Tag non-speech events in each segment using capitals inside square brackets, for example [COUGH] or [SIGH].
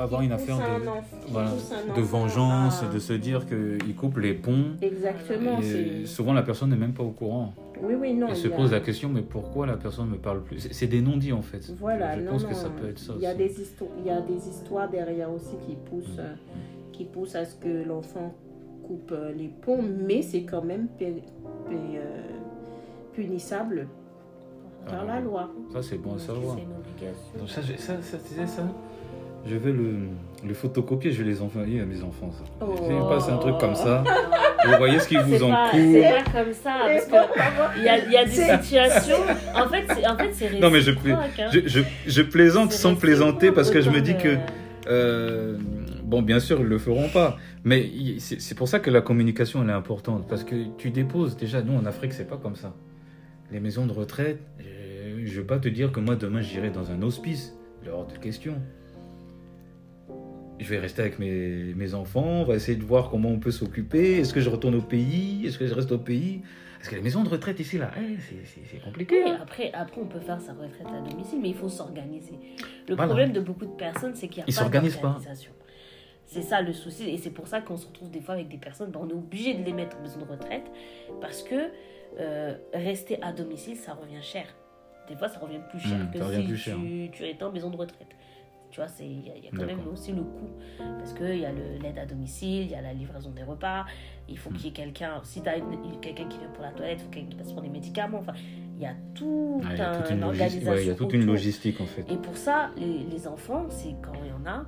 peut avoir une affaire un de, voilà, vengeance, à- de se dire qu'il coupe les ponts. Exactement. Et souvent, la personne n'est même pas au courant. Oui, oui, non. Elle il se a- pose la question, mais pourquoi la personne ne me parle plus? C'est des non-dits, en fait. Voilà, je non, pense non, que ça peut être ça Il y a aussi. des histoires, il y a des histoires derrière aussi qui poussent, euh, qui poussent à ce que l'enfant coupe euh, les ponts, mais c'est quand même euh, punissable par Ah, la loi. Ça, c'est bon à savoir. C'est une obligation. Donc ça, je- ça, ça, ça Je vais le, le photocopier, je vais les envoyer à mes enfants. Ça. Oh. Passe un truc comme ça, vous voyez ce qui vous C'est en pas, court. c'est pas comme ça, parce y a, il y a des situations. En fait, c'est en fait, c'est Non, mais je, hein. je, je, je plaisante sans plaisanter parce que je me dis que, euh, bon, bien sûr, ils le feront pas. Mais c'est pour ça que la communication, elle est importante. Parce que tu déposes, déjà, nous, en Afrique, c'est pas comme ça. Les maisons de retraite, euh, je vais pas te dire que moi, demain, j'irai dans un hospice. Il est hors de question. Je vais rester avec mes, mes enfants, on va essayer de voir comment on peut s'occuper. Est-ce que je retourne au pays? Est-ce que je reste au pays? Parce que les maisons de retraite ici, là, eh, c'est- compliqué. Oui, hein. après, après, on peut faire sa retraite à domicile, mais il faut s'organiser. Le Voilà. problème de beaucoup de personnes, c'est qu'il n'y a Ils pas s'organisent pas. d'organisation. C'est ça le souci, et c'est pour ça qu'on se retrouve des fois avec des personnes, ben, on est obligé de les mettre en maison de retraite, parce que euh, rester à domicile, ça revient cher. Des fois, ça revient plus cher Mmh, que si plus cher. tu, tu étais en maison de retraite. Tu vois, il y, a- il y a quand même aussi le coût. Parce qu'il y a l'aide à domicile, il y a la livraison des repas, il faut qu'il y ait quelqu'un, si tu as quelqu'un qui vient pour la toilette, il faut quelqu'un qui passe pour les médicaments. Enfin, il y a tout Ah, un toute une, organisation. ouais, il y a toute une logistique en fait. Et pour ça, les, les enfants, c'est quand il y en a,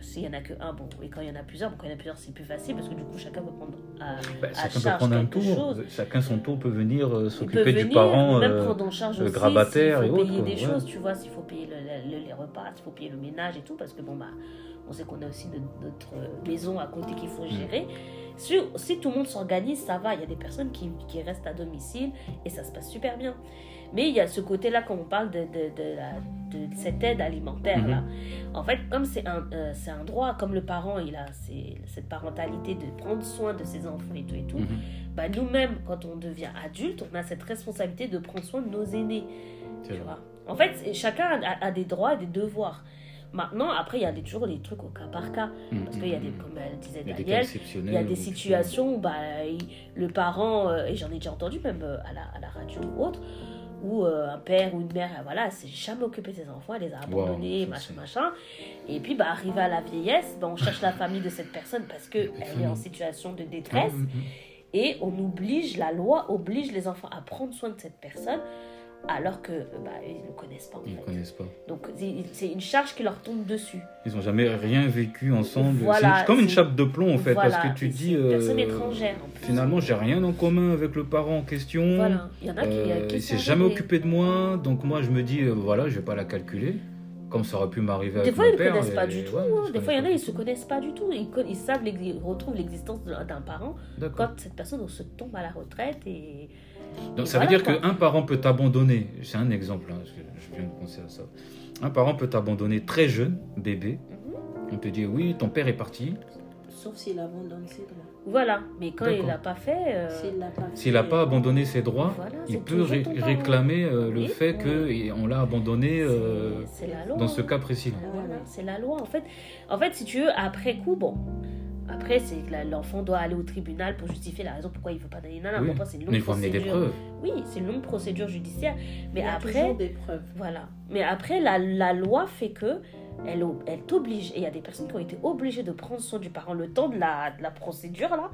s'il y en a que un, bon, et quand il y en a plusieurs, bon, quand il y en a plusieurs, c'est plus facile parce que du coup, chacun peut prendre à, Bah, à chacun peut prendre un tour. chose. Chacun son tour peut venir euh, s'occuper du parent. même euh, prendre en charge le grabataire s'il faut et payer autres, des ouais. choses, tu vois, s'il faut payer le- le- les repas, s'il faut payer le ménage et tout, parce que bon, bah, on sait qu'on a aussi notre, maison à côté qu'il Mm. faut gérer. Si, si tout le monde s'organise, ça va. Il y a des personnes qui, qui restent à domicile et ça se passe super bien. Mais il y a ce côté-là, quand on parle de, de, de, cette aide alimentaire-là. En fait, comme c'est un, euh, c'est un droit, comme le parent, il a c'est- cette parentalité de prendre soin de ses enfants et tout et tout, Mhm. bah, nous-mêmes, quand on devient adulte, on a cette responsabilité de prendre soin de nos aînés. C'est Tu vrai. vois. En fait, chacun a, a des droits et des devoirs. Maintenant, après, il y a des- toujours les trucs au cas par cas. Mhm. Parce qu'il y a des, comme elle disait des Daniel, il y a des situations où bah, le parent, euh, et j'en ai déjà entendu même euh, à la, à la radio ou autre, où euh, un père ou une mère, euh, voilà, elle s'est jamais occupé de ses enfants, elle les a abandonnés, machin, machin. Et puis, bah, arrivé à la vieillesse, bah, on cherche la famille de cette personne parce qu'elle est en situation de détresse. Mhm. Et on oblige, la loi oblige les enfants à prendre soin de cette personne alors que bah, ils ne connaissent pas en Ils ne fait. connaissent pas. Donc c'est- une charge qui leur tombe dessus. Ils n'ont jamais rien vécu ensemble. Voilà, c'est comme une chape de plomb en fait. Voilà, Parce que tu dis. c'est une personne euh, étrangère en plus. Finalement, j'ai rien en commun avec le parent en question. Voilà, il y en a qui, Euh, qui il sont s'est jamais occupé de moi, donc moi je me dis euh, voilà, je vais pas la calculer, comme ça aurait pu m'arriver Des avec fois, mon ils ne connaissent pas du tout. ouais, hein. Des fois, il y en a, ils se connaissent pas du tout. Ils, savent, ils retrouvent l'existence d'un parent quand cette personne se tombe à la retraite. Et, Donc ça voilà, veut dire qu'un parent peut t'abandonner. C'est un exemple, hein, je je viens de penser à ça. Un parent peut t'abandonner très jeune, bébé. Mhm. On te dit oui, ton père est parti. Sauf s'il abandonne ses droits. Voilà, mais quand il l'a pas fait. euh, S'il l'a pas fait, S'il n'a pas abandonné ses droits, voilà, il peut ré- réclamer euh, le Oui. fait qu'on l'a abandonné euh, C'est- c'est la loi. dans ce cas précis. Voilà, c'est la loi. En fait, en fait, si tu veux, après coup, bon, après, c'est que l'enfant doit aller au tribunal pour justifier la raison pourquoi il veut pas donner nana. Oui. Bon, après, c'est une longue Mais il faut amener des procédure. preuves. Oui, c'est une longue procédure judiciaire. Mais il y a après, des preuves. voilà. Mais après, la, la loi fait que elle, elle t'oblige. Et il y a des personnes qui ont été obligées de prendre soin du parent le temps de la, de la procédure là.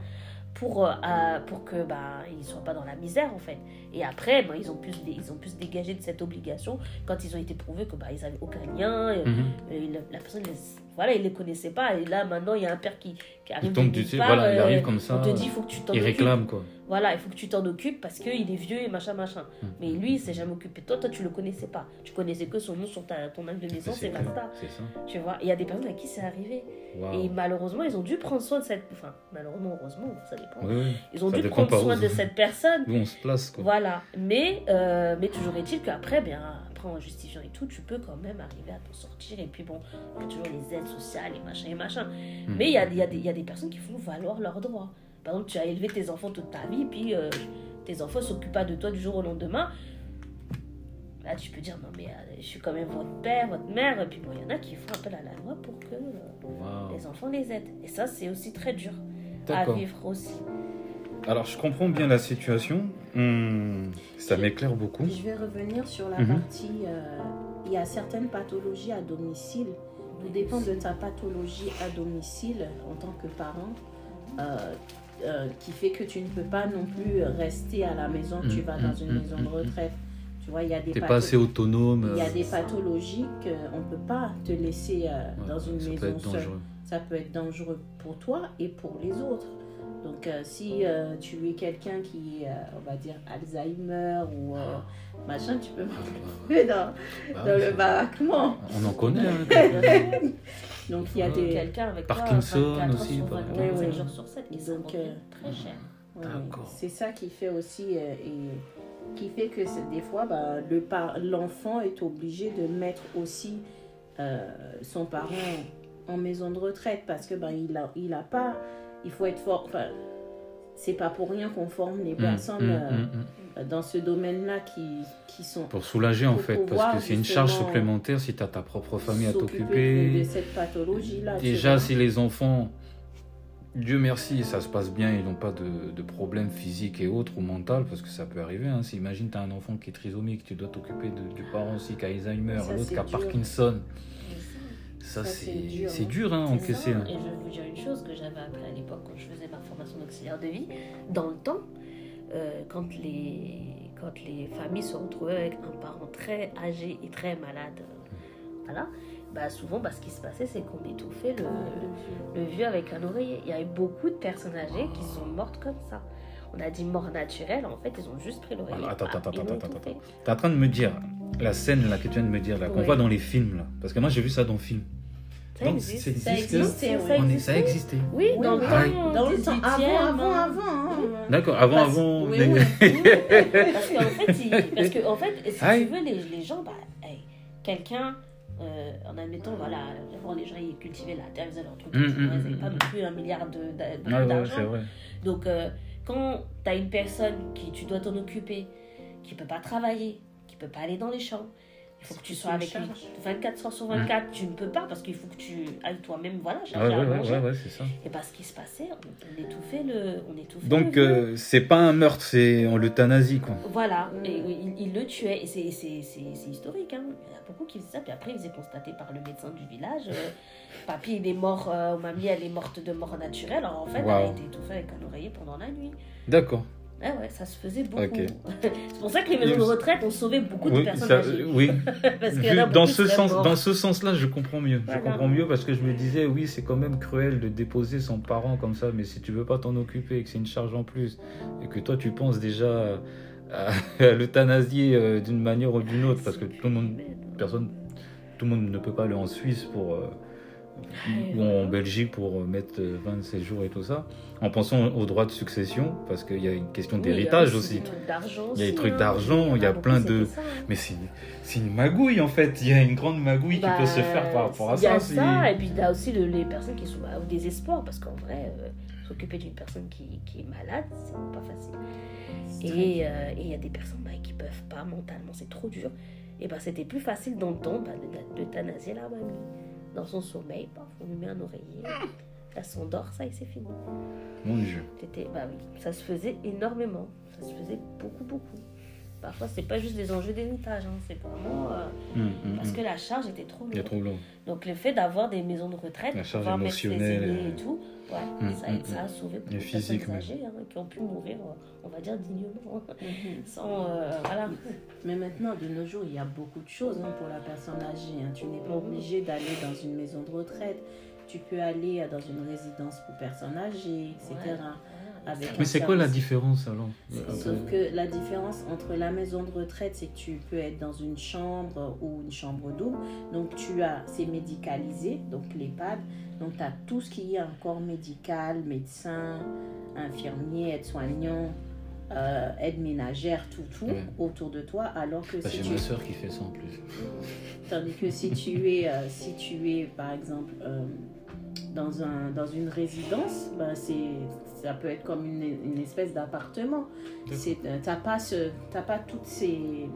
Pour, euh, euh, pour que bah, ils soient pas dans la misère en fait et après bah, ils ont pu ils ont pu se dégager de cette obligation quand ils ont été prouvés que bah ils avaient aucun lien euh, Mhm. et la, la personne, les, voilà, il les connaissait pas. Et là, maintenant, il y a un père qui, qui arrive. Il tombe de du nulle ciel, part, voilà, il euh, arrive comme ça. On te dit, il faut que tu t'en Il occupes. réclame quoi. Voilà, il faut que tu t'en occupes parce qu'il est vieux et machin, machin. Mhm. Mais lui, il s'est jamais occupé toi. Toi, tu le connaissais pas. Tu connaissais que son nom sur ta, ton acte de naissance C'est et basta. c'est ça. Tu vois, il y a des personnes à qui c'est arrivé. Et malheureusement, ils ont dû prendre soin de cette. Enfin, malheureusement, heureusement, ça dépend. Oui. Ils ont dû prendre soin de cette personne. Où on se place quoi. Voilà, mais, euh, mais toujours est-il qu'après, bien, après en justifiant et tout, tu peux quand même arriver à t'en sortir. Et puis bon, il y a toujours les aides sociales et machin et machin. Hmm. Mais il y a, il y, a des- il y a des personnes qui font valoir leurs droits. Par exemple, tu as élevé tes enfants toute ta vie, puis euh, tes enfants s'occupent pas de toi du jour au lendemain. Là, tu peux dire, non, mais euh, je suis quand même votre père, votre mère. Et puis, bon, il y en a qui font appel à la loi pour que euh, les enfants les aident. Et ça, c'est aussi très dur à vivre aussi. Alors, je comprends bien la situation. Hmm, ça m'éclaire beaucoup. Je vais revenir sur la Mhm. partie. euh, il y a certaines pathologies à domicile. Tout dépend de ta pathologie à domicile en tant que parent. euh, euh, qui fait que tu ne peux pas non plus rester à la maison, tu Mm, vas dans une mm, maison de retraite. Tu vois, il y a des T'es pas assez autonome. il y a des pathologies qu'on ne peut pas te laisser euh, ouais, dans une ça peut maison être seule. dangereux. Ça peut être dangereux pour toi et pour les autres. Donc, euh, si euh, tu es quelqu'un qui, euh, on va dire, Alzheimer ou euh, machin, tu peux m'enlever dans, Bah dans le baraquement. On en [LAUGHS] connaît. hein. Donc, il y a Ouais. des. Quelqu'un avec Parkinson toi 24 heures aussi, sur par 24, exemple. 7 Oui, jours sur 7. Et ça Donc, euh, très cher. Ouais, D'accord. C'est ça qui fait aussi euh, et qui fait que des fois bah, le l'enfant est obligé de mettre aussi euh, son parent en maison de retraite parce que ben il a il a pas il faut être fort enfin c'est pas pour rien qu'on forme les Hmm, personnes hmm, euh, hmm. dans ce domaine-là qui, qui sont Pour soulager en fait, parce que c'est une charge supplémentaire si tu as ta propre famille à s'occuper de, t'occuper. cette pathologie-là. Déjà, si les enfants, Dieu merci, ça se passe bien, ils n'ont pas de, de problèmes physiques et autres ou mental, parce que ça peut arriver. Hein. Si imagine, tu as un enfant qui est trisomique, tu dois t'occuper du parent aussi qui a Alzheimer, l'autre qui a. Parkinson. Ça, Ça, c'est dur, hein. dur hein, encaisser. Et je vais vous dire une chose que j'avais appris à l'époque quand je faisais ma formation d'auxiliaire de vie. Dans le temps, euh, quand, les, quand les familles se retrouvaient avec un parent très âgé et très malade, euh, voilà, bah souvent, bah, ce qui se passait, c'est qu'on étouffait le, le vieux avec un oreiller. Il y a eu beaucoup de personnes âgées qui sont mortes comme ça. On a dit mort naturelle, en fait, ils ont juste pris l'oreiller. Alors, attends, ah, attends, attends, attends, étouffé. Tu es en train de me dire, la scène là que tu viens de me dire, là, qu'on Ouais. voit dans les films, là. Parce que moi, j'ai vu ça dans le film. Ça Donc, existe. c'est- Ça existe, existait, ça oui. Ça existait. Oui, Oui, dans le oui. temps, Dans le temps, 18e, avant, avant, hein. avant. hein. D'accord, avant, Parce- avant. [LAUGHS] oui. Parce qu'en fait, il- parce que, en fait, si Aïe. tu veux, les, les gens, bah, hey, quelqu'un, euh, en admettant, voilà, avant les gens ils cultivaient la terre, ils faisaient leur truc, Hum, ils n'avaient hum, pas hum. non plus un milliard Ouais, ouais, d'argent. c'est vrai. Donc, euh, quand tu as une personne qui tu dois t'en occuper, qui peut pas travailler, qui peut pas aller dans les champs, il faut que tu sois avec lui charge. 24 heures sur 24. Tu ne peux pas parce qu'il faut que tu ailles toi-même, voilà, Ouais, chercher ouais, à ouais, manger. ouais, ouais, c'est ça. Et parce qu'il se passait, on, on étouffait le, on étouffait Donc, euh, c'est pas un meurtre, c'est en l'euthanasie, quoi. Voilà, et il, il le tuait, et c'est- historique, hein. il y en a beaucoup qui faisaient ça, puis après il faisait constater par le médecin du village, euh, [LAUGHS] papy il est mort, euh, mamie elle est morte de mort naturelle, alors en fait elle a été étouffée avec un oreiller pendant la nuit. D'accord. Ouais, ouais, ça se faisait beaucoup. [LAUGHS] C'est pour ça que les maisons de retraite ont sauvé beaucoup de personnes ça- oui. [LAUGHS] Parce y a dans ce sens, dans ce sens-là, je comprends mieux. Voilà. Je comprends mieux parce que je me disais, oui, c'est quand même cruel de déposer son parent comme ça, mais si tu veux pas t'en occuper et que c'est une charge en plus et que toi tu penses déjà à, à l'euthanasier euh, d'une manière ou d'une autre, parce que tout le monde, personne, tout le monde ne peut pas aller en Suisse pour euh, ou en Belgique pour mettre euh, 27 jours et tout ça, en pensant aux droits de succession, parce qu'il y a une question Oui, il y a d'héritage aussi. des trucs d'argent Il y a des aussi, trucs hein. d'argent, en il y a beaucoup, plein de- ça, hein. Mais c'est une magouille en fait, il y a une grande magouille Bah, qui peut se faire par rapport à Il y a ça. ça, et puis il y a aussi le- les personnes qui sont bah, au désespoir, parce qu'en vrai, euh, s'occuper d'une personne qui, qui est malade, c'est pas facile. Et euh, et il y a des personnes bah, qui peuvent pas mentalement, c'est trop dur. Et bah, c'était plus facile temps bah, de- d'euthanasier la mamie. Dans son sommeil, paf, on lui met un oreiller, elle s'endort, ça et c'est fini. Mon Dieu. C'était, bah oui, ça se faisait énormément, ça se faisait beaucoup, beaucoup. Parfois, c'est pas juste des enjeux d'héritage, hein, c'est vraiment euh, Hum, hum, parce hum. que la charge était trop Il y a lourde. trop long. Donc le fait d'avoir des maisons de retraite, La charge émotionnelle, et tout, ouais, ça, ça a sauvé beaucoup de physique personnes âgées hein, qui ont pu mourir, on va dire, dignement, hein, sans... euh, voilà. Mais maintenant, de nos jours, il y a beaucoup de choses hein, pour la personne âgée. hein. Tu n'es pas obligé d'aller dans une maison de retraite. Tu peux aller euh, dans une résidence pour personnes âgées, etc. Ouais. Avec Mais c'est quoi la différence alors Sauf que la différence entre la maison de retraite, c'est que tu peux être dans une chambre ou une chambre double. Donc tu as, c'est médicalisé, donc l'EHPAD. Donc tu as tout ce qui est un corps médical, médecin, infirmier, aide-soignant, euh, aide ménagère, tout, tout Ouais. autour de toi. Alors que Bah, si J'ai tu ma soeur qui fait ça en plus. [LAUGHS] Tandis que si tu es, euh, si tu es par exemple, euh, dans, un, dans une résidence, ben c'est, ça peut être comme une, une espèce d'appartement. Tu n'as pas, ce, t'as pas toutes ces,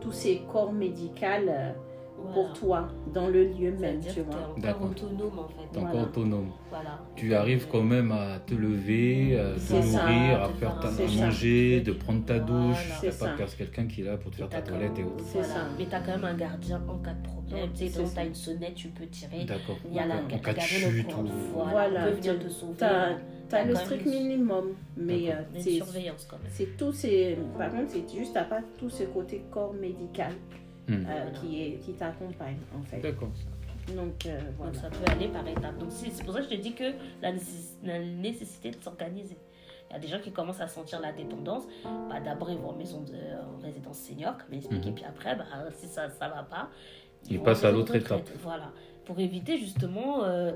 tous ces corps médicaux euh, Voilà. pour toi, dans le lieu même, tu que t'es vois. encore D'accord. autonome en fait. Encore Voilà. autonome. Voilà. Tu arrives quand même à te lever, à te nourrir, à faire ta, à ça. manger, de prendre ta douche. Voilà. T'as C'est pas perdre quelqu'un qui est là pour te faire ta toilette et autres. C'est voilà. ça. Mais t'as quand même un gardien en cas de problème. Tu sais, ça. t'as une sonnette, tu peux tirer. D'accord. Il y a la, En cas de chute ou. Voilà, venir te sauver. T'as T'as as le strict une- minimum, mais euh, Une c'est surveillance quand même. c'est tout ces par contre c'est juste t'as pas tout ce côté corps médical Hmm. euh, qui est qui t'accompagne en fait. D'accord. Donc euh, voilà. Donc ça peut aller par étapes. Donc c'est c'est pour ça que je te dis que la, nécess- la nécessité de s'organiser. Il y a des gens qui commencent à sentir la dépendance. Bah, D'abord, ils vont en maison de en résidence senior, comme expliqué. Mhm. Puis après, bah, si ça ne va pas, Ils vont passent en à l'autre étape. Voilà. Pour éviter justement euh,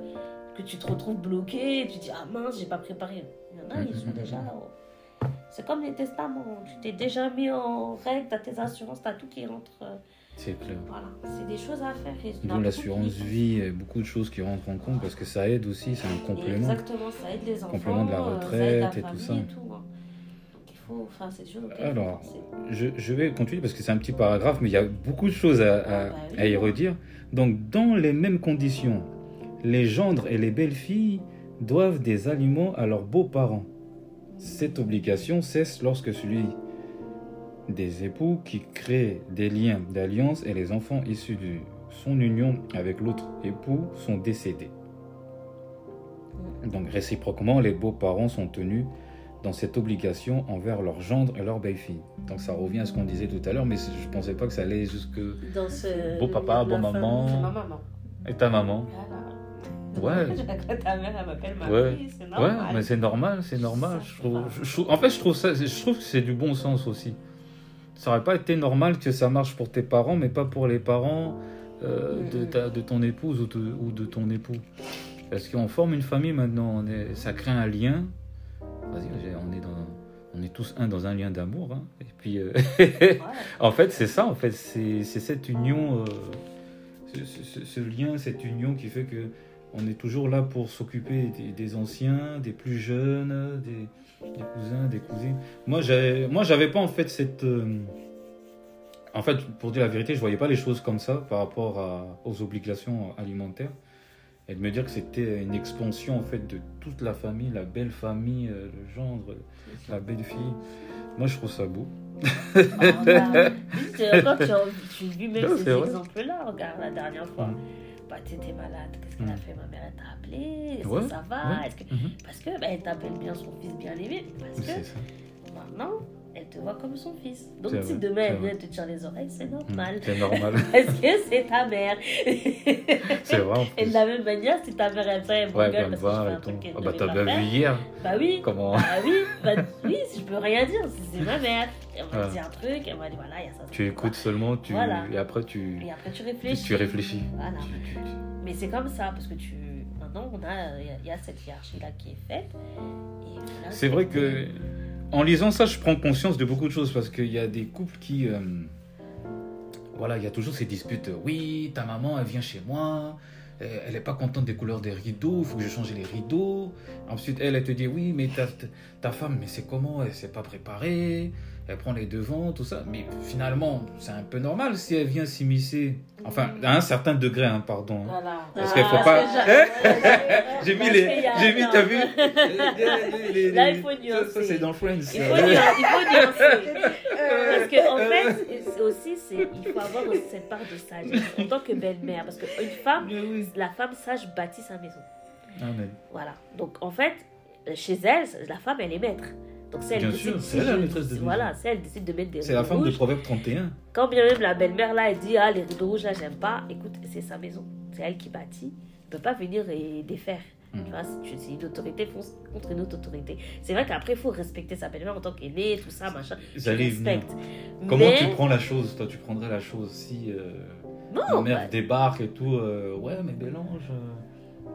que tu te retrouves bloqué. Et tu dis, ah mince, j'ai pas préparé. Il y en a, ils sont déjà. [LAUGHS] oh. C'est comme les testaments. Tu t'es déjà mis en règle, tu as tes assurances, tu as tout qui rentre. euh, C'est clair. Voilà. C'est des choses à faire. D'où l'assurance vie, et beaucoup de choses qui rentrent en compte parce que ça aide aussi, c'est un complément. Exactement, ça aide les enfants. Complément de la euh, ça retraite aide la et tout ça. et tout, hein. Donc il faut, enfin, Alors. Je, je vais continuer parce que c'est un petit paragraphe, mais il y a beaucoup de choses à, à- Ah bah oui. à y redire. Donc, dans les mêmes conditions, les gendres et les belles-filles doivent des aliments à leurs beaux-parents. Cette obligation cesse lorsque celui des époux qui crée des liens d'alliance et les enfants issus de son union avec l'autre époux sont décédés. Donc réciproquement, les beaux-parents sont tenus dans cette obligation envers leur gendre et leur belle-fille. Donc ça revient à ce qu'on disait tout à l'heure, mais je pensais pas que ça allait jusque... Dans ce Beau papa, famille. maman. Maman. Et ta maman Voilà. Ouais. [LAUGHS] Ta mère, elle m'appelle ma Ouais. c'est Ouais, normal. mais c'est normal, c'est normal. Je trouve, je- trouve- en fait, je trouve, ça, je trouve que c'est du bon sens aussi. Ça aurait pas été normal que ça marche pour tes parents, mais pas pour les parents euh, de, Mhm. ta, de ton épouse ou de, ou de ton époux. Parce qu'on forme une famille maintenant, on est, ça crée un lien. Vas-y, on est, dans, on est tous un dans un lien d'amour. hein. Et puis, euh, [LAUGHS] en fait, c'est ça, en fait, c'est cette union, euh, ce, ce- ce- ce lien, cette union qui fait que on est toujours là pour s'occuper des, des anciens, des plus jeunes, des, des cousins, des cousines. Moi, j'avais, moi, j'avais pas en fait cette, euh, en fait, pour dire la vérité, je voyais pas les choses comme ça par rapport à- aux obligations alimentaires. Et de me dire que c'était une expansion en fait de toute la famille, la belle famille, euh, le gendre, la belle fille. Moi, je trouve ça beau. Ah, bah, quand tu, tu vis même Non, ces exemples-là, regarde la dernière fois. Mhm. Bah, t'étais malade, qu'est-ce qu'elle a Mhm. fait Ma mère, elle t'a appelé Est-ce Ouais, que ça va ouais. Est-ce que... Mhm. Parce que bah, elle t'appelle bien son fils bien aimé. Parce que maintenant, elle te voit comme son fils. Donc si vrai, demain elle vient te tirer les oreilles, c'est Mhm. normal. C'est normal. [LAUGHS] Parce que c'est ta mère. [LAUGHS] c'est vrai. Et de la même manière, si ta mère elle vient, elle Ouais, me parce que je voir fais un truc Ah bah, t'as bien vu hier. Bah oui. Comment Bah oui, bah, [LAUGHS] oui, je peux rien dire, c'est ma mère. Elle m'a Ouais. dit un truc, elle m'a dit voilà, il y a ça. Tu écoutes seulement, tu Voilà. et après tu Et après tu réfléchis. tu réfléchis. Voilà. Tu- Mais c'est comme ça, parce que tu. Maintenant, a, il y a- il y, a cette hiérarchie-là qui est faite. C'est vrai que. En lisant ça, je prends conscience de beaucoup de choses parce qu'il y a des couples qui euh, voilà, il y a toujours ces disputes. Oui, ta maman, elle vient chez moi. euh, Elle n'est pas contente des couleurs des rideaux, il faut que je change les rideaux. Ensuite, elle, elle te dit oui, mais ta, ta femme, mais c'est comment? Elle s'est pas préparée, elle prend les devants, tout ça. Mais finalement, c'est un peu normal si elle vient s'immiscer. Enfin, à un certain degré, hein, pardon. Voilà. Parce Ah, qu'il faut parce pas. j'a- [LAUGHS] J'ai mis les. J'ai mis, t'as vu les- [LAUGHS] les- les- Là, il faut Ça, nuancer. ça, c'est dans Friends. Il faut, il faut [LAUGHS] nuancer. Euh, Parce que en fait, aussi, c'est, il faut avoir aussi cette part de sagesse en tant que belle-mère. Parce qu'une femme, oui. la femme sage bâtit sa maison. Amen. Voilà. Donc en fait, chez elle, la femme, elle est maître. Donc si elle Bien décide, sûr, c'est elle la maîtresse de maison. Voilà, si elle décide de mettre des C'est la femme de rouges, Proverbe 31. Quand bien même la belle-mère là, elle dit Ah, les rideaux rouges là, j'aime pas, écoute, c'est sa maison. C'est elle qui bâtit. Elle peut pas venir et défaire. Mhm. Tu vois, c'est- c'est une autorité contre une autre autorité. C'est vrai qu'après, il faut respecter sa belle-mère en tant qu'aînée, tout ça, machin. Tu respectes. Comment Mais- tu prends la chose Toi, tu prendrais la chose si euh, Non, mère bah, débarque et tout. euh, ouais, mais Bélange. euh,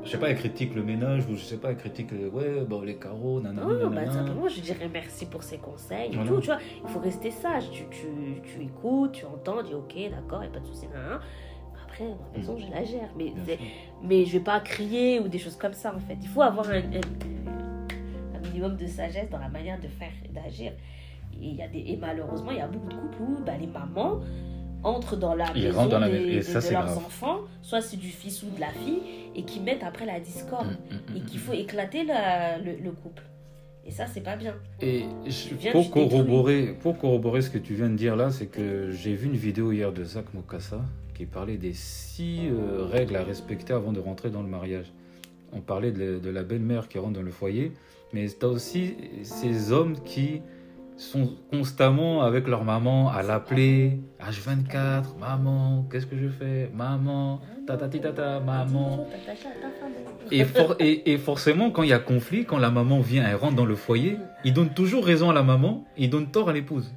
je sais pas, elle critique le ménage ou je sais pas, elle critique euh, ouais, bon, les carreaux, nanana. non, bah, nanana. simplement, je dirais merci pour ses conseils et Voilà. tout. Tu vois, il faut rester sage. Tu, tu, tu écoutes, tu entends, tu dis ok, d'accord, il a pas de souci. nan, nan. Après, ma maison, je la gère. Mais, mais je vais pas crier ou des choses comme ça en fait. Il faut avoir un, un- un minimum de sagesse dans la manière de faire et d'agir. Et, il y a des, et malheureusement, il y a beaucoup de couples où bah, les mamans, entrent dans la Ils maison rentrent dans la des- et de, ça, de c'est leurs grave. enfants, soit c'est du fils ou de la fille, et qui mettent après la discorde, Mm, mm, et mm, qu'il mm. faut éclater la- le, le couple. Et ça, c'est pas bien. Et je- viens, pour corroborer, pour corroborer ce que tu viens de dire là, c'est que j'ai vu une vidéo hier de Zach Mokassa qui parlait des six euh, règles à respecter avant de rentrer dans le mariage. On parlait de, de la belle-mère qui rentre dans le foyer, mais tu as aussi ces hommes qui sont constamment avec leur maman à l'appeler H24, maman, qu'est-ce que je fais? Maman, tatati tata, maman. Et, for- et, et forcément, quand il y a conflit, quand la maman vient, elle rentre dans le foyer, il donne toujours raison à la maman, il donne tort à l'épouse.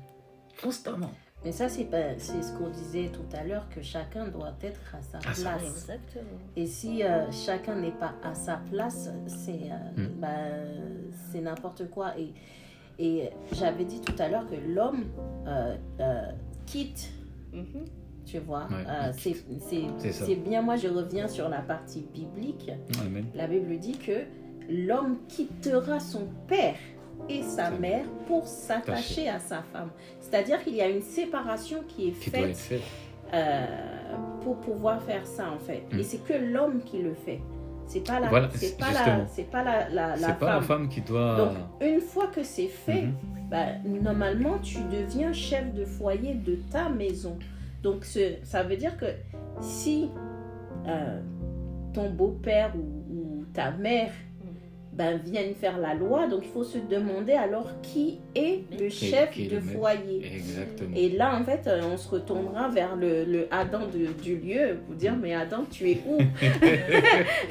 Constamment. Mais ça, c'est pas- c'est ce qu'on disait tout à l'heure, que chacun doit être à sa À place. Exactement. Et si euh, chacun n'est pas à sa place, c'est euh, Mm. c'est n'importe quoi. Et, et j'avais dit tout à l'heure que l'homme euh, euh, quitte, Mhm. tu vois. Ouais, Euh, c'est bien, moi je reviens sur la partie biblique. Amen. La Bible dit que l'homme quittera son père et sa mère pour s'attacher à sa femme. C'est-à-dire qu'il y a une séparation qui est Qui faite fait. euh, pour pouvoir faire ça en fait. Mm. Et c'est que l'homme qui le fait. C'est pas la, Voilà, c'est pas la, c'est pas la, la, la C'est pas la femme. femme qui doit. Donc une fois que c'est fait, bah, normalement tu deviens chef de foyer de ta maison. Donc ce, ça veut dire que si euh, ton beau-père ou, ou ta mère ben, viennent faire la loi, donc il faut se demander alors qui est le chef qui de foyer. Exactement. Et là, en fait, euh, on se retournera vers le, le Adam de- du lieu pour dire Mais Adam, tu es où? [LAUGHS]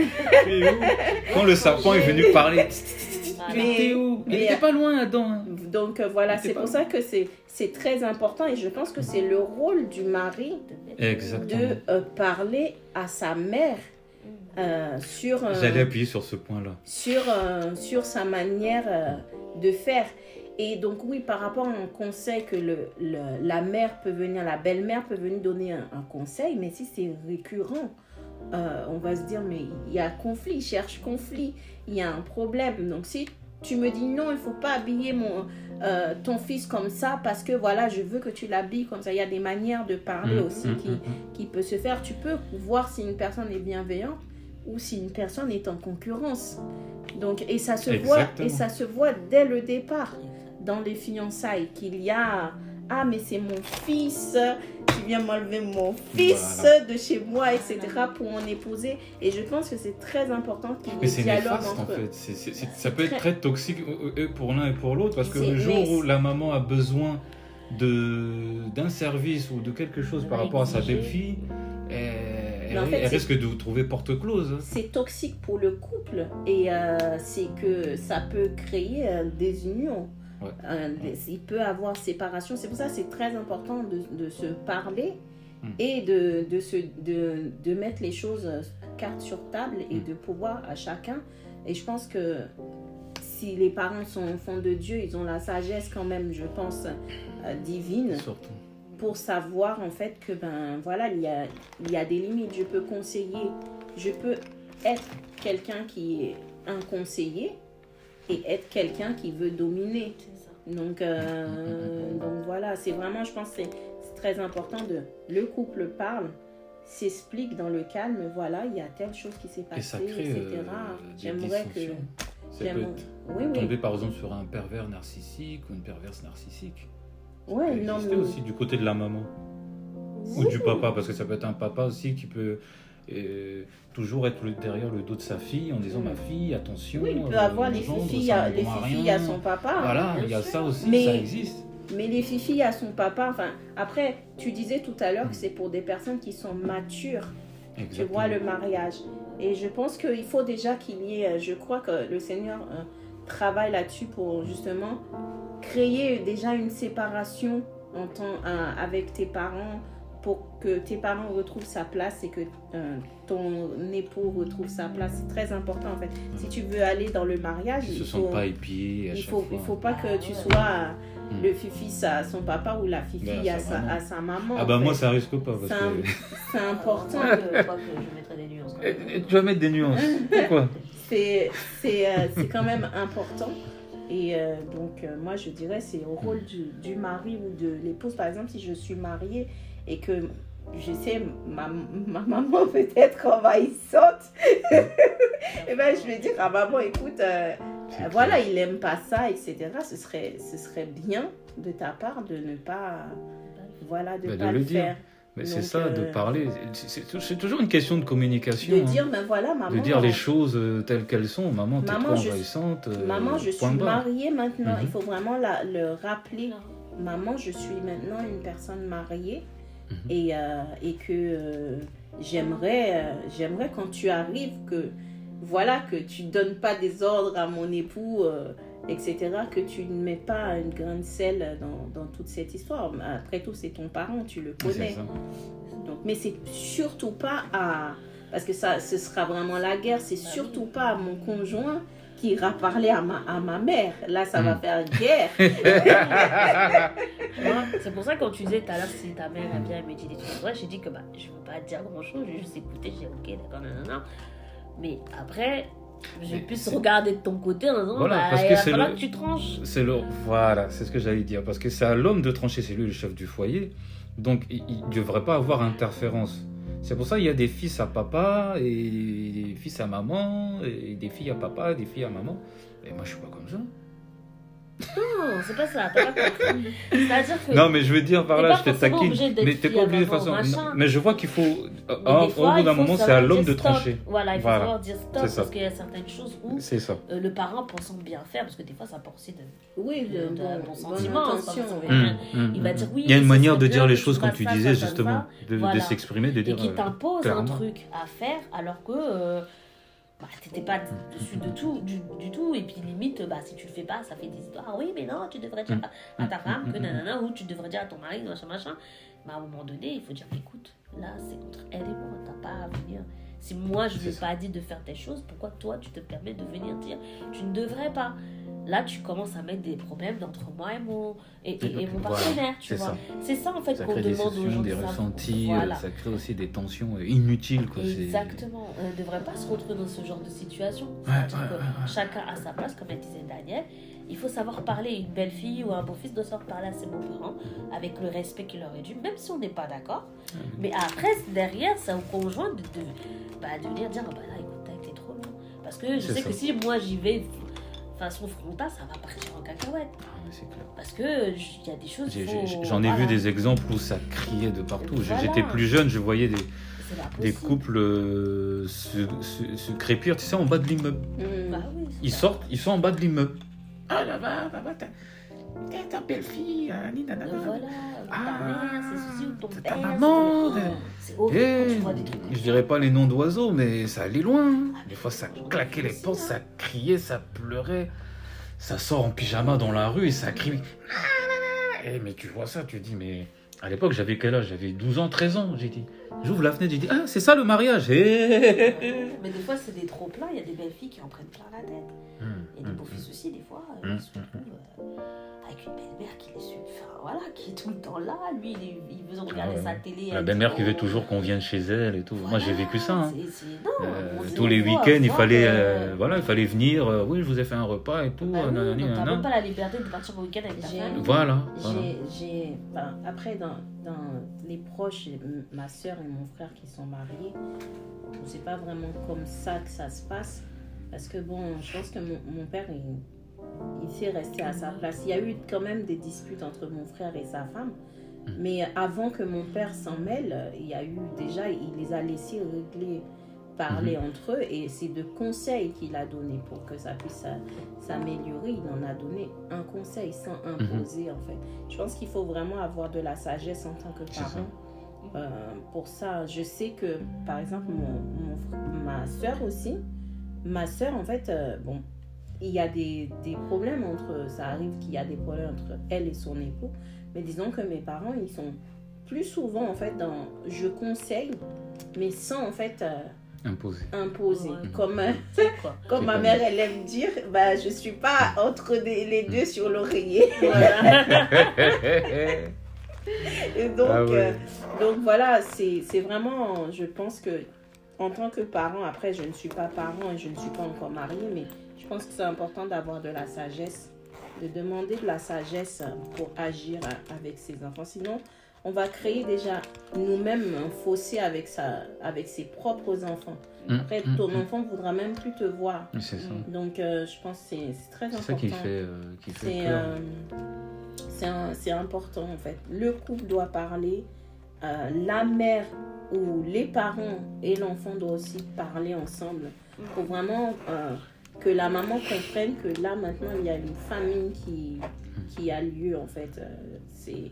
Quand le serpent est venu parler, [LAUGHS] Voilà. Mais- t'es où? Il mais- était pas loin, Adam. Donc euh, voilà, c'est pour ça que c'est c'est très important et je pense que c'est le rôle du mari Exactement. de euh, parler à sa mère euh, sur, euh, J'allais appuyer sur ce point-là. sur, euh, sur sa manière euh, de faire. Et donc oui, par rapport à un conseil que le, le- la mère peut venir, la belle-mère peut venir donner un, un conseil, mais si c'est récurrent, euh, on va se dire, mais il y a conflit, il cherche conflit, il y a un problème. Donc si tu me dis non, il faut pas habiller mon, euh, ton fils comme ça parce que voilà, je veux que tu l'habilles comme ça. Il y a des manières de parler Mm, aussi mm, qui, mm, mm. qui peut se faire. Tu peux voir si une personne est bienveillante ou si une personne est en concurrence. Donc, et ça se voit, et ça se voit dès le départ dans les fiançailles qu'il y a ah mais c'est mon fils, tu viens m'enlever mon fils Voilà. de chez moi, etc. pour mon épouser. Et je pense que c'est très important qu'il y Mais ait c'est dialogue néfaste en entre fait. C'est- c'est- ça peut être très- toxique euh, euh, pour l'un et pour l'autre parce que le jour mais où la maman a besoin de d'un service ou de quelque chose par rapport à sa exiger. belle-fille, elle, En elle- fait, elle c'est- risque de vous trouver porte close. c'est toxique pour le couple et euh, c'est que ça peut créer des unions. Ouais. Des- il peut avoir séparation. C'est pour ça que c'est très important de, de se parler Mm. et de, de, se, de, de mettre les choses carte sur table et Mm. de pouvoir à chacun. Et je pense que si les parents sont enfants de Dieu, ils ont la sagesse quand même, je pense, euh, divine Surtout. Pour savoir en fait que ben voilà il y a, il y a des limites. Je peux conseiller je peux être quelqu'un qui est un conseiller et être quelqu'un qui veut dominer. Donc euh, donc voilà c'est vraiment je pense c'est très important de le couple parle s'explique dans le calme voilà il y a telle chose qui s'est Et passée etc euh, des j'aimerais que. Ça peut j'aimerais- être oui oui. tomber par exemple sur un pervers narcissique ou une perverse narcissique. Ouais non mais aussi du côté de la maman ou du papa parce que ça peut être un papa aussi qui peut euh, toujours être derrière le dos de sa fille en disant Mm. ma fille attention oui il peut euh, avoir les filles à, les à filles rien. à son papa voilà bien il y a sûr. ça aussi Mais- ça existe Mais les filles à son papa, enfin, après, tu disais tout à l'heure que c'est pour des personnes qui sont matures, tu Exactement. vois, le mariage. Et je pense qu'il faut déjà qu'il y ait, euh, je crois que le Seigneur euh, travaille là-dessus pour justement créer déjà une séparation en temps, euh, avec tes parents pour que tes parents retrouvent sa place et que euh, ton époux retrouve sa place. C'est très important en fait. Si tu veux aller dans le mariage, ils il se faut, sentent pas épiés à il faut, fois il faut pas que tu Ah sois Mm. le fifi à son papa ou la fifi Ben, à, sa sa, maman. à sa maman. ah bah moi fait. ça risque pas C'est que [LAUGHS] important. Je crois que, je crois que je mettrai des nuances. Eh, eh, tu vas mettre des nuances [LAUGHS] pourquoi C'est c'est, euh, c'est quand même important. Et euh, donc, euh, moi, je dirais c'est au rôle du, du mari ou de l'épouse. Par exemple, si je suis mariée et que je sais, ma, ma maman [LAUGHS] peut être envahissante, [LAUGHS] et ben je vais dire à maman, écoute, euh, voilà, il aime pas ça, etc. Ce serait, ce serait bien de ta part de ne pas, voilà, de Bah, de pas le le dire. Mais c'est ça, de euh, parler. C'est- toujours une question de communication. De hein. dire, ben voilà, maman. de dire les choses euh, telles qu'elles sont. Maman, t'es trop je- envahissante. euh, Maman, je suis mariée maintenant. Mhm. Il faut vraiment la- le rappeler. Maman, je suis maintenant une personne mariée Mhm. et, euh, et que euh, j'aimerais, euh, j'aimerais quand tu arrives que, voilà, que tu donnes pas des ordres à mon époux, euh, etc., que tu ne mets pas une graine de sel dans, dans toute cette histoire. Après tout, c'est ton parent, tu le connais. Donc, mais c'est surtout pas à. Parce que ça, ce sera vraiment la guerre, c'est surtout pas à mon conjoint qui ira parler à ma, à ma mère. Là, ça va Mm. faire guerre. [LAUGHS] Moi, c'est pour ça que quand tu disais tout à l'heure si ta mère vient et me dit des trucs ouais, j'ai dit que bah je veux pas dire grand chose, je vais juste écouter, j'ai dit ok d'accord nanana. Mais après, je vais plus regarder de ton côté en disant Voilà, bah parce que c'est le- que tu tranches. C'est le voilà, c'est ce que j'allais dire parce que c'est à l'homme de trancher, c'est lui le chef du foyer. Donc il ne devrait pas avoir interférence. C'est pour ça qu'il y a des fils à papa et des fils à maman et des filles à papa, des filles à maman. Et moi je suis pas comme ça. Non, c'est pas ça, t'as pas compris. C'est-à-dire que Non mais je veux dire par là, je forcément taquine. Mais t'es pas obligé de façon. non, Mais je vois qu'il faut euh, au bout d'un moment c'est à l'homme de trancher. Voilà, il faut Voilà. savoir dire stop parce qu'il y a certaines choses où C'est ça. euh, le parent pensant bien faire, parce que des fois ça part aussi de, Oui, de, de, de bon, sentiment. rien. Hum, hum, Il va hum. dire oui, Il y a une manière de dire les choses comme tu disais justement, de, s'exprimer, de et dire. qui euh, t'impose un truc à faire alors que euh, bah, t'étais pas dessus de tout, du, du tout. Et puis limite, bah, si tu le fais pas, ça fait des histoires. Ah oui, mais non, tu devrais dire à ta femme que nanana, ou tu devrais dire à ton mari, machin, machin. Mais à un moment donné, il faut dire écoute, là, c'est entre elle et moi, t'as pas à venir. Si moi, je ça. pas dit de faire telle chose, pourquoi toi, tu te permets de venir dire tu ne devrais pas? Là, tu commences à mettre des problèmes entre moi et mon, et, et- et mon Voilà, partenaire, tu C'est vois. ça. C'est ça, en fait, Ça qu'on demande aux gens des ressentis, euh, Voilà. ça crée aussi des tensions euh, inutiles. Quoi. Exactement. On ne devrait pas se retrouver dans ce genre de situation. Ouais, ouais, ouais, chacun a sa place, comme elle disait Daniel. Il faut savoir parler. Une belle fille ou un beau fils doit savoir parler à ses beaux-parents avec le respect qu'il leur est dû, même si on n'est pas d'accord. Mais après, derrière, c'est au conjoint de, de, bah, de venir dire Ah bah là, écoute, t'as été trop long. Parce que je sais ça. que si moi j'y vais façon frontale, ça va partir en cacahuète. Ah, mais c'est clair. Parce que il y a des choses. J'en ai voilà. vu des exemples où ça criait de partout. Voilà. J'étais plus jeune, je voyais des, des couples euh, se, se, se crépir, tu sais, en bas de l'immeuble. Mm. Bah oui, Ils sortent, ils sont en bas de l'immeuble. Ah là-bas, là-bas, ta belle-fille. Euh, Voilà, ta Ah, mère, c'est ceci ou ton père. ta maman, horrible quand Eh, tu des trucs. je dirais pas les noms d'oiseaux, mais ça allait loin. Des fois, ça claquait les portes, ça criait, ça pleurait. Ça sort en pyjama dans la rue et ça crie. Eh, mais tu vois ça, tu dis, mais à l'époque, j'avais quel âge? J'avais 12 ans, 13 ans, j'ai dit. J'ouvre la fenêtre, j'ai dit, ah, c'est ça le mariage. Eh. Mais des fois, c'est des trop pleins. Il y a des belles filles qui en prennent plein la tête. Hum, Il y a des hum, beaux fils aussi, des fois. euh, Hum, Euh, avec une belle-mère qui les suit. Enfin, voilà, qui est tout le temps là. Lui, il, veut regarder ouais. sa télé. La elle belle-mère qui veut toujours qu'on vienne chez elle et tout. Moi, j'ai voilà, vécu ça. hein. c'est- c'est- non, Euh, tous les week-ends, il fallait, que- euh, voilà, il fallait venir. euh, oui, je vous ai fait un repas et tout. Bah euh, oui, nanani, donc t'as nanana. même pas la liberté de partir au week-end avec ta famille. Voilà. voilà. J'ai, j'ai, enfin, après, dans, dans les proches, ma soeur et mon frère qui sont mariés, c'est pas vraiment comme ça que ça se passe. Parce que bon, je pense que mon, mon père, il, il sait rester à sa place. Il y a eu quand même des disputes entre mon frère et sa femme. Mhm. Mais avant que mon père s'en mêle, il y a eu déjà, il les a laissés régler, parler entre eux. Et c'est de conseils qu'il a donné pour que ça puisse euh, s'améliorer. Il en a donné un conseil sans imposer, en fait. Je pense qu'il faut vraiment avoir de la sagesse en tant que parent. Euh, pour ça, je sais que, par exemple, mon, ma soeur aussi, ma soeur, en fait, euh, bon, il y a des, des problèmes entre, ça arrive qu'il y a des problèmes entre elle et son époux, mais disons que mes parents, ils sont plus souvent, en fait, dans je conseille, mais sans, en fait, euh, Imposé. imposer. Ouais. Comme, [LAUGHS] euh, comme ma mère, elle aime dire, bah, je suis pas entre des- les deux sur l'oreiller. [LAUGHS] Donc, Ah ouais. euh, donc voilà, c'est c'est vraiment, je pense que en tant que parent, après je ne suis pas parent et je ne suis pas encore mariée, mais je pense que c'est important d'avoir de la sagesse, de demander de la sagesse pour agir avec ses enfants. Sinon, on va créer déjà nous-mêmes un fossé avec, sa, avec ses propres enfants. Hum, Après, hum, ton hum. enfant ne voudra même plus te voir. C'est ça. Donc, euh, je pense que c'est c'est très C'est important. ça qui fait, euh, qui fait C'est peur. euh, c'est c'est important en fait. Le couple doit parler, euh, la mère ou les parents et l'enfant doivent aussi parler ensemble pour vraiment euh, que la maman comprenne que là maintenant il y a une famille qui, qui a lieu en fait. Euh, c'est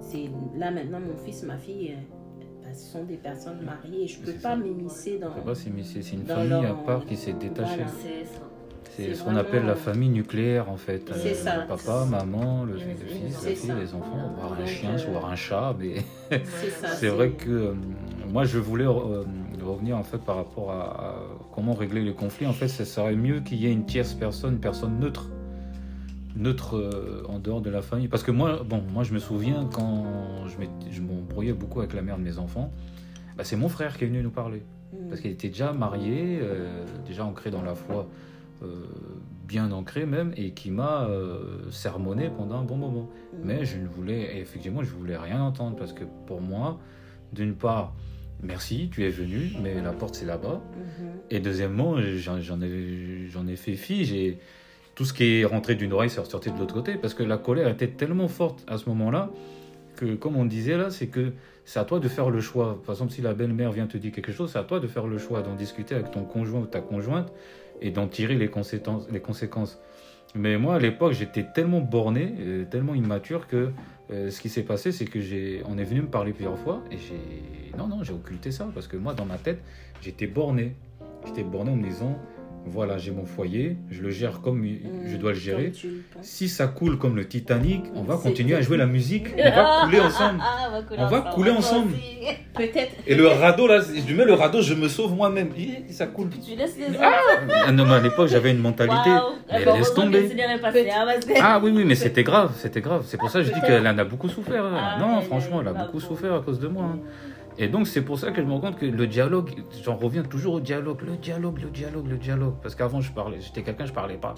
c'est là maintenant mon fils, ma fille, euh, bah, ce sont des personnes mariées et je peux C'est pas m'immiscer dans. Pas, c'est une dans famille à part qui s'est détachée. Voilà. C'est ça. C'est ce qu'on appelle la famille nucléaire en fait. C'est Euh, ça. Le papa, maman, le, fils, la fille, les enfants, voire un chien, euh, voire un chat. Mais [LAUGHS] C'est vrai que euh, moi je voulais euh, revenir en fait par rapport à, à comment régler les conflits. En fait, ça serait mieux qu'il y ait une tierce personne, une personne neutre, neutre en dehors de la famille. Parce que moi, bon, moi je me souviens quand je m'embrouillais beaucoup avec la mère de mes enfants, bah, c'est mon frère qui est venu nous parler Mm. parce qu'il était déjà marié, déjà ancré dans la foi, bien ancré même, et qui m'a euh, sermonné pendant un bon moment. Mm. Mais je ne voulais, effectivement, je voulais rien entendre parce que pour moi, d'une part, merci, tu es venu, mais la porte c'est là-bas. Mhm. Et deuxièmement, j'en ai, ai fait fi, j'ai tout ce qui est rentré d'une oreille, c'est ressorti de l'autre côté, parce que la colère était tellement forte à ce moment-là que, comme on disait là, c'est que c'est à toi de faire le choix. Par exemple, si la belle-mère vient te dire quelque chose, c'est à toi de faire le choix, d'en discuter avec ton conjoint ou ta conjointe et d'en tirer les conséquences. Mais moi, à l'époque, j'étais tellement borné, euh, tellement immature que euh, ce qui s'est passé, c'est que j'ai, on est venu me parler plusieurs fois et j'ai, non, non, j'ai occulté ça parce que moi, dans ma tête, j'étais borné. J'étais borné en me disant, voilà, j'ai mon foyer, je le gère comme je dois le gérer. Si ça coule comme le Titanic, on va continuer à jouer la musique, on va couler ensemble. [LAUGHS] Ah, on va couler ensemble. Peut-être. Et le radeau, là, je mets le radeau, je me sauve moi-même. Ça coule. Tu laisses les autres. Ah non, mais à l'époque, j'avais une mentalité. Laisse tomber. hein, Ah oui, oui, mais c'était grave, c'était grave. C'est pour ça que je dis qu'elle en a beaucoup souffert. hein. Ah, non, franchement, elle a beaucoup souffert à cause de moi. Hein. Et donc, c'est pour ça que je me rends compte que le dialogue, j'en reviens toujours au dialogue, le dialogue, le dialogue, le dialogue. Parce qu'avant, je parlais, j'étais quelqu'un, je parlais pas.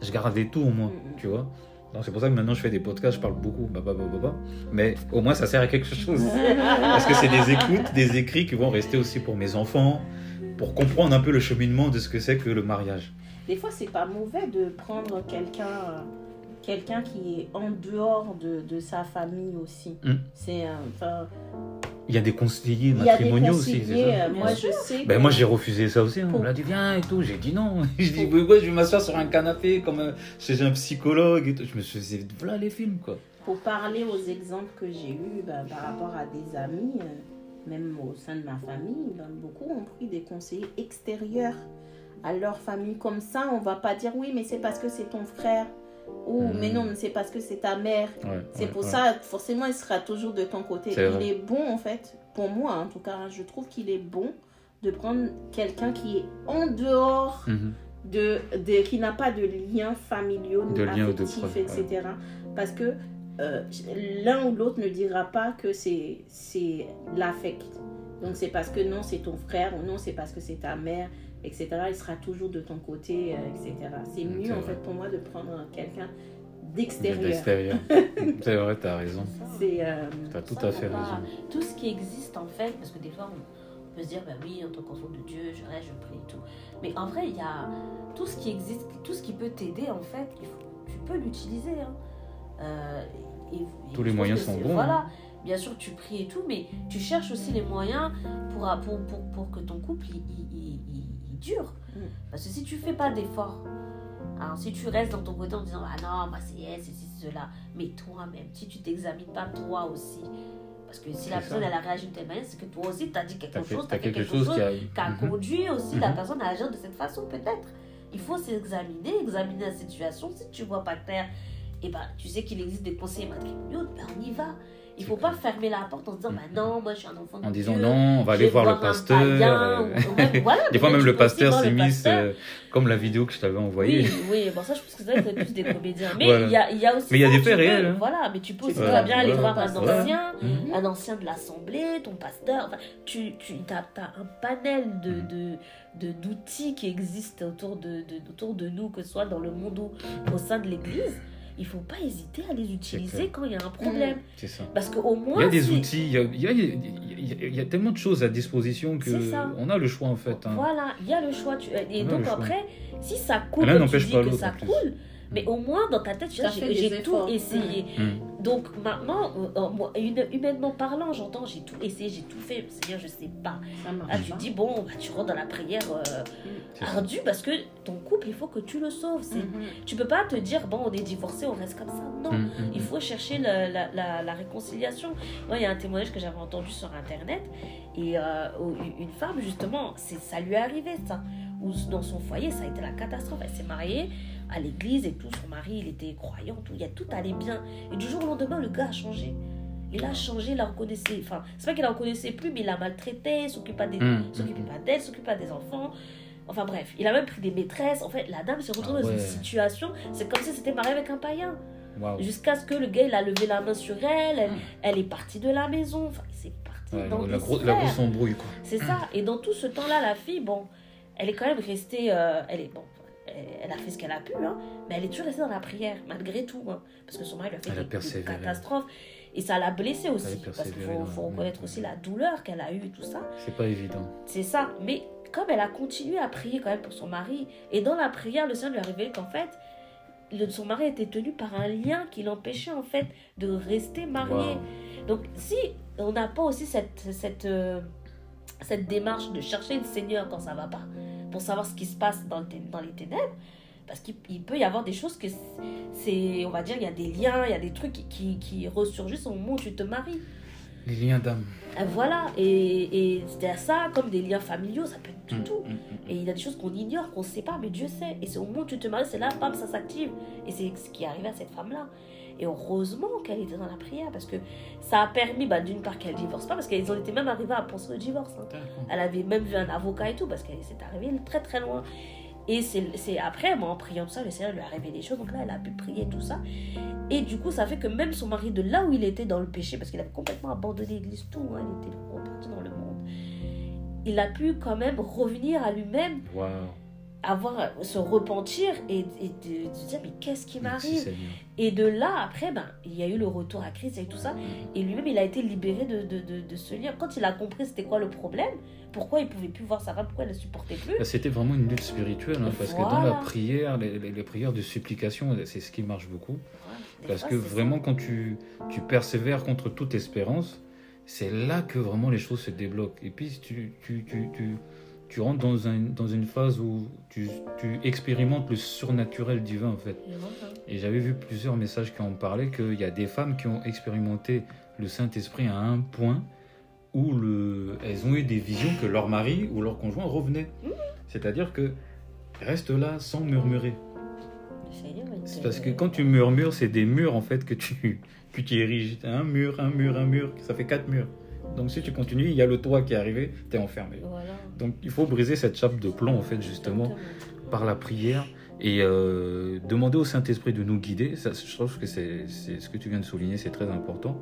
Je gardais tout en moi, Mhm. tu vois. Donc, c'est pour ça que maintenant, je fais des podcasts, je parle beaucoup, bah, bah, bah, bah, bah. mais au moins, ça sert à quelque chose. [LAUGHS] Parce que c'est des écoutes, des écrits qui vont rester aussi pour mes enfants, pour comprendre un peu le cheminement de ce que c'est que le mariage. Des fois, c'est pas mauvais de prendre quelqu'un euh, quelqu'un qui est en dehors de, de sa famille aussi. Mm. C'est euh, enfin, Il y a des conseillers matrimoniaux aussi, ça euh, moi, je sais. Ben moi j'ai refusé ça aussi. hein. On m'a dit viens et tout. J'ai dit non. [LAUGHS] Je dis ouais, ouais, je vais m'asseoir sur un canapé comme euh, chez un psychologue et tout? Je me suis dit voilà les films quoi. Pour parler aux exemples que j'ai eus bah, par rapport à des amis, euh, même au sein de ma famille, bah, beaucoup ont pris des conseillers extérieurs à leur famille. Comme ça, on va pas dire oui, mais c'est parce que c'est ton frère. Ou Mhm. mais non, mais c'est parce que c'est ta mère. Ouais, C'est ouais, pour ouais. ça, forcément, il sera toujours de ton côté. Il vrai. est bon, en fait, pour moi en tout cas, je trouve qu'il est bon de prendre quelqu'un qui est en dehors Mhm. de, de- qui n'a pas de liens familiaux, De liens affectifs, etc. Parce que euh, l'un ou l'autre ne dira pas que c'est c'est l'affect. Donc c'est parce que non, c'est ton frère ou non, c'est parce que c'est ta mère, etc. Il sera toujours de ton côté, euh, etc. C'est Mm, mieux en vrai. fait pour moi de prendre quelqu'un De d'extérieur. [LAUGHS] c'est vrai, t'as raison. C'est euh, T'as tout Ça, à fait raison. Tout ce qui existe en fait, parce que des fois on peut se dire, bah oui, en tant qu'enfant de Dieu, je reste, je prie et tout. Mais en vrai, il y a tout ce qui existe, tout ce qui peut t'aider en fait, il faut- tu peux l'utiliser. hein. Euh, et- et Tous les moyens sont bons, Voilà, bien sûr, tu pries et tout, mais tu cherches aussi les moyens pour, pour, pour, pour que ton couple il, il- il- dure. Mm. Parce que si tu fais pas d'efforts, alors si tu restes dans ton côté en disant, ah non, moi c'est elle, c'est cela, mais toi-même, si tu t'examines pas toi aussi, parce que si la personne ça. elle a réagi de telle manière, c'est que toi aussi tu as dit quelque fait- chose, tu as fait quelque chose qui a. qui a Mhm. conduit aussi la Mhm. personne à agir de cette façon, peut-être. Il faut s'examiner, examiner la situation. Si tu vois pas clair, et ben, tu sais qu'il existe des conseillers matrimoniaux, ben, on y va. Il faut pas fermer la porte en se disant, bah non, moi je suis un enfant de En disant Dieu, non, on va aller voir le pasteur. païen, ou- [LAUGHS] ou même- voilà, Des fois même le pasteur s'est mis euh, comme la vidéo que je t'avais envoyée. Oui, oui, bon ça je pense que ça c'est plus des [LAUGHS] comédiens. Mais Voilà. il y, a, il y a aussi. Mais il y a des faits réels, hein. Voilà, mais tu peux aussi très bien aller voilà. voir un ancien, Mhm. un ancien de l'assemblée, ton pasteur. Enfin, tu tu as, un panel de, Mhm. de, de- d'outils qui existent autour de, de, autour de nous, que ce soit dans le monde ou au sein de l'église. Il faut pas hésiter à les utiliser quand il y a un problème. C'est ça. Parce qu'au moins. Il y a des outils, il y a, il y, a, il y a- il y a tellement de choses à disposition que on a le choix en fait. hein. Voilà, il y a le choix. tu- Et Ouais, donc choix. après, si ça coule, tu n'empêche dis pas que l'autre, ça coule, mais au moins dans ta tête, j'ai tout essayé. Mm. Donc maintenant, euh, moi, hum- humainement parlant, j'entends, j'ai tout essayé, j'ai tout fait. Seigneur, je sais pas. Là, tu pas. dis, bon, bah, tu rentres dans la prière euh, ça. ardue parce que ton couple, il faut que tu le sauves. Mhm. Tu peux pas te dire, bon, on est divorcé, on reste comme ça. Non. Mm, mm, Il faut chercher la, la, la, la réconciliation. Moi, il y a un témoignage que j'avais entendu sur Internet. Et euh, une femme, justement, ça lui est arrivé, ça. Où dans son foyer, ça a été la catastrophe. Elle s'est mariée à l'église et tout. Son mari, il était croyant, tout. Il y a, tout allait bien. Et du jour au lendemain, le gars a changé. Il a changé, il la reconnaissait. Enfin, c'est pas qu'il la reconnaissait plus, mais il la maltraitait, s'occupait pas des, Mm, s'occupait pas d'elle, s'occupait pas des enfants. Enfin bref, il a même pris des maîtresses. En fait, la dame s'est retrouvée Ah dans ouais. une situation, c'est comme si c'était marié avec un païen. Jusqu'à ce que le gars, il a levé la main sur elle, elle, Mm. elle est partie de la maison. Enfin, c'est parti Ouais, dans la, des gro- la sphères. grosse embrouille quoi. C'est ça. Et dans tout ce temps-là, la fille, bon, elle est quand même restée. euh, elle est bon. Elle a fait ce qu'elle a pu, hein, mais elle est toujours restée dans la prière, malgré tout. hein, parce que son mari lui a fait Elle des- catastrophes. Et ça l'a blessée aussi. Parce qu'il faut, reconnaître aussi la douleur qu'elle a eue, tout ça. C'est pas évident. C'est ça. Mais comme elle a continué à prier quand même pour son mari, et dans la prière, le Seigneur lui a révélé qu'en fait, le- son mari était tenu par un lien qui l'empêchait en fait de rester marié. Donc si on n'a pas aussi cette, cette, euh, cette démarche de chercher le Seigneur quand ça va pas, pour savoir ce qui se passe dans, le té- dans les ténèbres, parce qu'il il peut y avoir des choses que c'est, on va dire, il y a des liens, il y a des trucs qui, qui, qui ressurgissent au moment où tu te maries. Les liens d'âme. Et voilà, et, et c'était ça, comme des liens familiaux, ça peut être Mm, tout. mm, mm. Et il y a des choses qu'on ignore, qu'on ne sait pas, mais Dieu sait. Et c'est au moment où tu te maries, c'est là, bam, ça s'active. Et c'est ce qui est arrivé à cette femme-là. Et heureusement qu'elle était dans la prière, parce que ça a permis, bah, d'une part, qu'elle divorce pas, parce qu'ils en étaient même arrivés à penser au divorce. hein. D'accord. Elle avait même vu un avocat et tout, parce qu'elle s'est arrivée très très loin. Et c'est après, moi, en priant tout ça, le Seigneur lui a révélé des choses. Donc là, elle a pu prier tout ça. Et du coup, ça fait que même son mari, de là où il était dans le péché, parce qu'il avait complètement abandonné l'église, tout, hein, il était reparti dans le monde, il a pu quand même revenir à lui-même. Avoir se repentir et, et de, de se dire, mais qu'est-ce qui m'arrive. Et de là, après, ben, il y a eu le retour à Christ et tout ça. Et lui-même, il a été libéré de, de, de, ce lien. Quand il a compris c'était quoi le problème, pourquoi il pouvait plus voir sa femme, pourquoi elle ne supportait plus, Bah, C'était vraiment une lutte spirituelle, hein, parce que dans la prière, les, les- les prières de supplication, c'est ce qui marche beaucoup. Parce fois, que ça. vraiment, quand tu, tu persévères contre toute espérance, c'est là que vraiment les choses se débloquent. Et puis, tu, tu, tu, tu, tu rentres dans, un, dans une phase où tu, tu expérimentes le surnaturel divin, en fait. Et j'avais vu plusieurs messages qui en parlaient qu'il y a des femmes qui ont expérimenté le Saint-Esprit à un point où le, elles ont eu des visions que leur mari ou leur conjoint revenait. C'est-à-dire que reste là sans murmurer. C'est parce que quand tu murmures, c'est des murs en fait que tu, [LAUGHS] que tu ériges. Un mur, un mur, un mur, ça fait quatre murs. Donc si tu continues, il y a le toit qui est arrivé, tu es enfermé. Voilà. Donc il faut briser cette chape de plomb en fait justement Exactement. par la prière et euh, demander au Saint-Esprit de nous guider. Ça, je trouve que c'est ce que tu viens de souligner, c'est très important.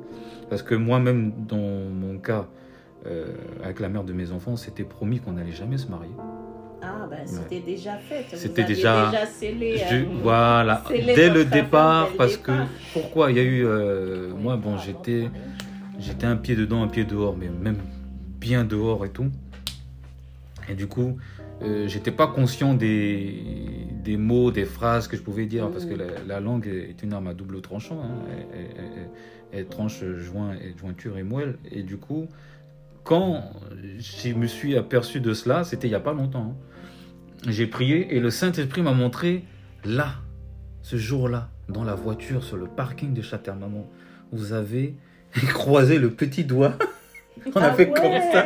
Parce que moi-même, dans mon cas, euh, avec la mère de mes enfants, c'était promis qu'on n'allait jamais se marier. Ah, ben c'était déjà fait. C'était déjà- déjà scellé. Je- euh, voilà, dès le départ, dès parce départ. que pourquoi il y a eu, moi bon, j'étais, j'étais un pied dedans, un pied dehors, mais même bien dehors et tout. Et du coup, euh, j'étais pas conscient des, mots, des phrases que je pouvais dire, parce que la, la langue est une arme à double tranchant. hein. Elle, tranche joint, jointure et moelle. Et du coup, quand je me suis aperçu de cela, c'était il y a pas longtemps. hein. J'ai prié et le Saint-Esprit m'a montré là, ce jour-là, dans la voiture, sur le parking de Châtellerault, vous avez [LAUGHS] croisé le petit doigt. [LAUGHS] On a Ah fait ouais. comme ça.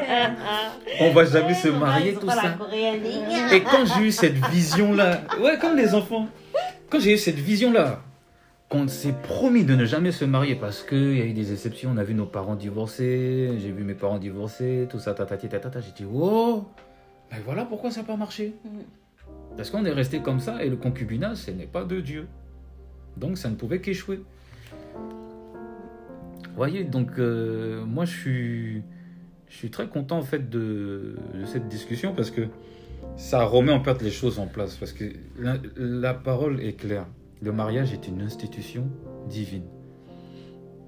On va jamais se marier, tout ça. Et quand j'ai eu cette vision-là, ouais, comme les enfants, quand j'ai eu cette vision-là, qu'on s'est promis de ne jamais se marier parce qu'il y a eu des exceptions, on a vu nos parents divorcer, j'ai vu mes parents divorcer, tout ça, tatati, tatata, j'ai dit, oh, mais voilà pourquoi ça n'a pas marché. Parce qu'on est resté comme ça et le concubinage, ce n'est pas de Dieu. Donc ça ne pouvait qu'échouer. Vous voyez, donc euh, moi je suis, je suis très content en fait de, cette discussion parce que ça remet en fait les choses en place. Parce que la, parole est claire. Le mariage est une institution divine.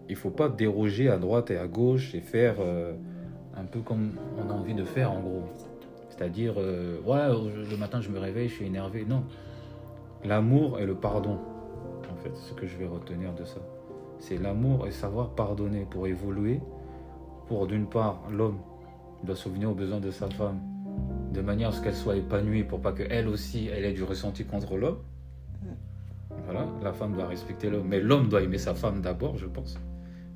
Il faut pas déroger à droite et à gauche et faire euh, un peu comme on a envie de faire en gros. C'est-à-dire, euh, ouais, le matin je me réveille, je suis énervé. Non. L'amour et le pardon, en fait, c'est ce que je vais retenir de ça. C'est l'amour et savoir pardonner pour évoluer. Pour d'une part, l'homme doit souvenir aux besoins de sa femme de manière à ce qu'elle soit épanouie pour pas qu'elle aussi elle ait du ressenti contre l'homme. Voilà, la femme doit respecter l'homme, mais l'homme doit aimer sa femme d'abord, je pense,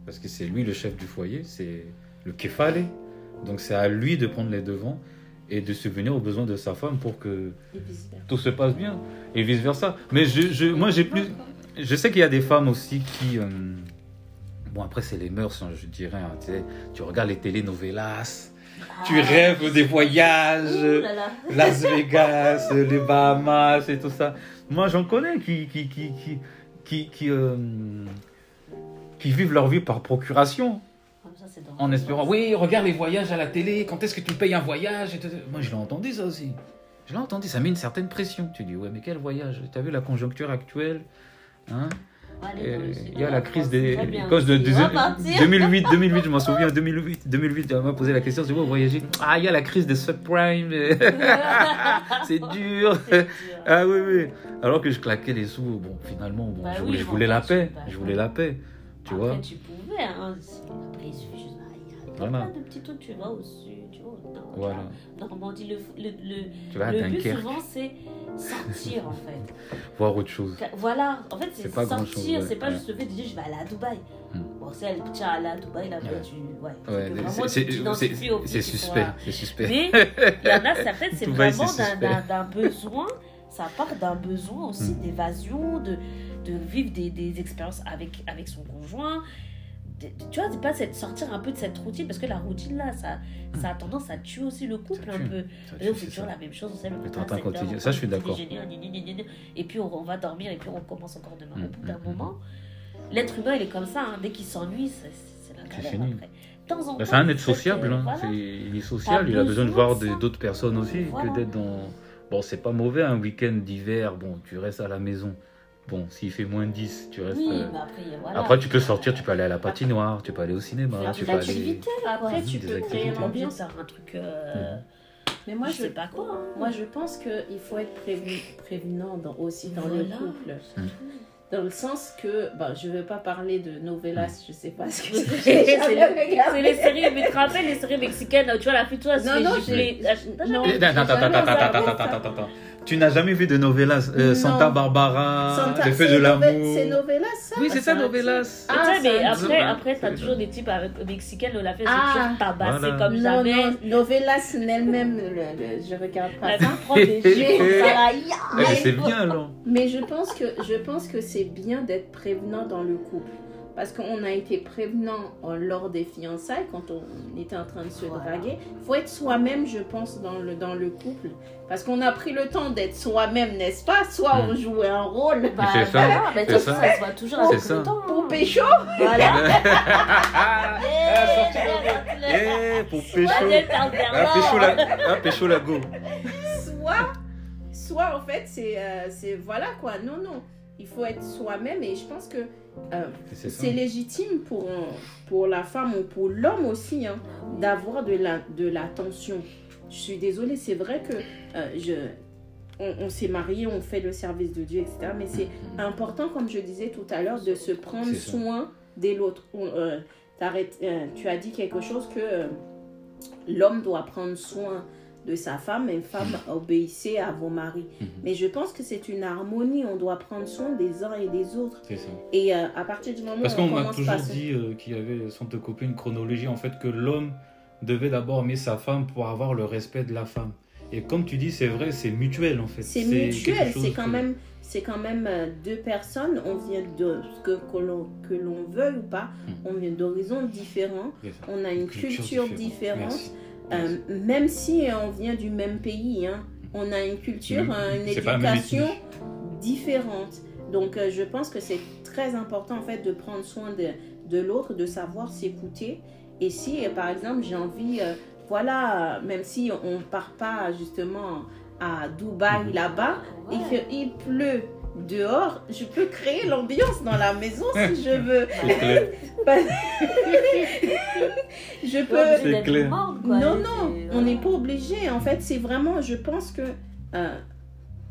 parce que c'est lui le chef du foyer, c'est le kefale. Donc c'est à lui de prendre les devants et de subvenir aux besoins de sa femme pour que tout se passe bien et vice versa. Mais je, je- moi j'ai plus, je sais qu'il y a des femmes aussi qui, euh, bon après c'est les mœurs, hein, je dirais. hein, tu, sais, tu regardes les telenovelas, tu Ah. rêves des voyages. Là là. Las Vegas, les Bahamas et tout ça. Moi, j'en connais qui, qui, qui, qui, qui, qui, euh, qui vivent leur vie par procuration, ça, c'est en espérant, oui, regarde les voyages à la télé, quand est-ce que tu payes un voyage. Moi, je l'ai entendu ça aussi. Je l'ai entendu, ça met une certaine pression. Tu dis, ouais, mais quel voyage? Tu as vu la conjoncture actuelle? Hein Euh, sud Il y a la crise des. Cause de, On va partir. 2008, 2008, je m'en [LAUGHS] souviens, 2008, 2008, on m'a posé la question, c'est quoi voyager Ah, il y a la crise des subprimes, [LAUGHS] [LAUGHS] c'est dur. Ah oui, oui. Alors que je claquais les sous, bon, finalement, bon, Bah je voulais, je je voulais la paix. Je voulais la paix. Tu Après, vois tu pouvais, hein. Après, il suffit juste. ah, Il y a Voilà. plein de petits trucs, tu vas au sud, nord. Voilà. vas en Normandie, le, le, le, Tu vas à le but souvent, c'est sortir, en fait. [LAUGHS] voir autre chose. Voilà, en fait, c'est sortir, c'est pas Ouais. juste le fait de dire je vais aller à Dubaï. Hmm. Bon, c'est elle, tiens, aller à Dubaï, là, Ouais. tu. Ouais, c'est Ouais, suspect, c'est suspect. Mais il y en a, ça fait, c'est vraiment d'un- besoin, ça part d'un besoin aussi Mm. d'évasion, de, de vivre des, des expériences avec, avec son conjoint. Tu vois, c'est pas cette, sortir un peu de cette routine, parce que la routine là, ça, ça a tendance à tuer aussi le couple un peu. On fait toujours la même chose, on sait le quotidien. Ça, je suis d'accord. Et puis on, va dormir et puis on commence encore demain. Au bout d'un Mm, mm, moment, l'être humain il est comme ça, hein. dès qu'il s'ennuie, c'est la galère après. Bah, c'est un être sociable. hein. Il est social, il a besoin de voir d'autres personnes aussi que d'être dans. Bon, c'est pas mauvais un week-end d'hiver. Bon, tu restes à la maison. Bon, s'il fait moins 10, tu restes. Oui, euh, mais après, voilà. Après, tu peux sortir, tu peux aller à la patinoire, tu peux aller au cinéma, Faire tu peux aller. Après, tu peux créer l'ambiance. faire un truc. euh, Mais moi, je je, sais pas quoi. hein. moi, je pense qu'il faut être prévenu- prévenant dans- aussi dans le Voilà. couple. Mm. Dans le sens que, bon, je ne veux pas parler de novelas, je sais pas ce que [LAUGHS] C'est c'est. les, séries, mais tu te rappelles les séries mexicaines, tu vois la fille, toi, Non, non, les, Non, Attends, attends, attends, jamais attends, regardé attends, ça. attends, attends, attends. Tu n'as jamais vu de novelas euh, Non. Santa Barbara, Santa- Le feu c'est de l'amour. C'est novelas, ça? Oui, c'est Ah, ça, un novelas. Ah, mais un après, après t'as toujours des types avec mexicaines, la fille, Ah. c'est toujours tabassée Voilà. comme Non, jamais. non, en elle-même, le- le- je regarde pas La prend des jets ça, là, [LAUGHS] Eh, mais c'est bien, alors. Mais je pense que je pense que c'est bien d'être prévenant dans le couple. Parce qu'on a été prévenant euh, lors des fiançailles, quand on était en train de se Voilà. draguer. Il faut être soi-même, je pense, dans le, dans le couple. Parce qu'on a pris le temps d'être soi-même, n'est-ce pas? Soit on jouait un rôle Bah, C'est ça, voilà, mais c'est tout ça. ça, ça se voit toujours C'est avec ça. le temps. pour hein. pécho. Voilà. [LAUGHS] Eh, pour pécho. Ah, pécho la, pécho la go. Soit, soit en fait, c'est euh, c'est- voilà quoi. Non, non. Il faut être soi-même et je pense que euh, C'est légitime pour, pour la femme ou pour l'homme aussi hein, d'avoir de la de l'attention. Je suis désolée, c'est vrai que euh, je on, on s'est marié, on fait le service de Dieu, etc. Mais c'est important, comme je disais tout à l'heure, de se prendre soin de l'autre. Euh, tu as dit quelque chose que l'homme doit prendre soin de sa femme, une femme obéissez à vos maris. Mhm. Mais je pense que c'est une harmonie, on doit prendre soin des uns et des autres. C'est ça. Et euh, à partir du moment Parce où qu'on on m'a toujours dit euh, qu'il y avait, sans te couper, une chronologie, en fait, que l'homme devait d'abord aimer sa femme pour avoir le respect de la femme. Et comme tu dis, c'est vrai, c'est mutuel, en fait. C'est mutuel, c'est quand que- même, c'est quand même euh, deux personnes. On vient de que que l'on que l'on veuille ou pas, Mhm. on vient d'horizons différents. On a une culture, différente. Euh, même si on vient du même pays, hein, on a une culture, une éducation différente. Donc euh, je pense que c'est très important en fait de prendre soin de, de l'autre, de savoir s'écouter. Et si euh, par exemple j'ai envie, euh, voilà, même si on part pas justement à Dubaï Mhm. là-bas, Ouais. fait, il pleut dehors, je peux créer l'ambiance dans la maison si [LAUGHS] je veux. C'est clair. [LAUGHS] je peux. clair. Non, non, on n'est pas obligé. En fait, c'est vraiment, je pense que euh,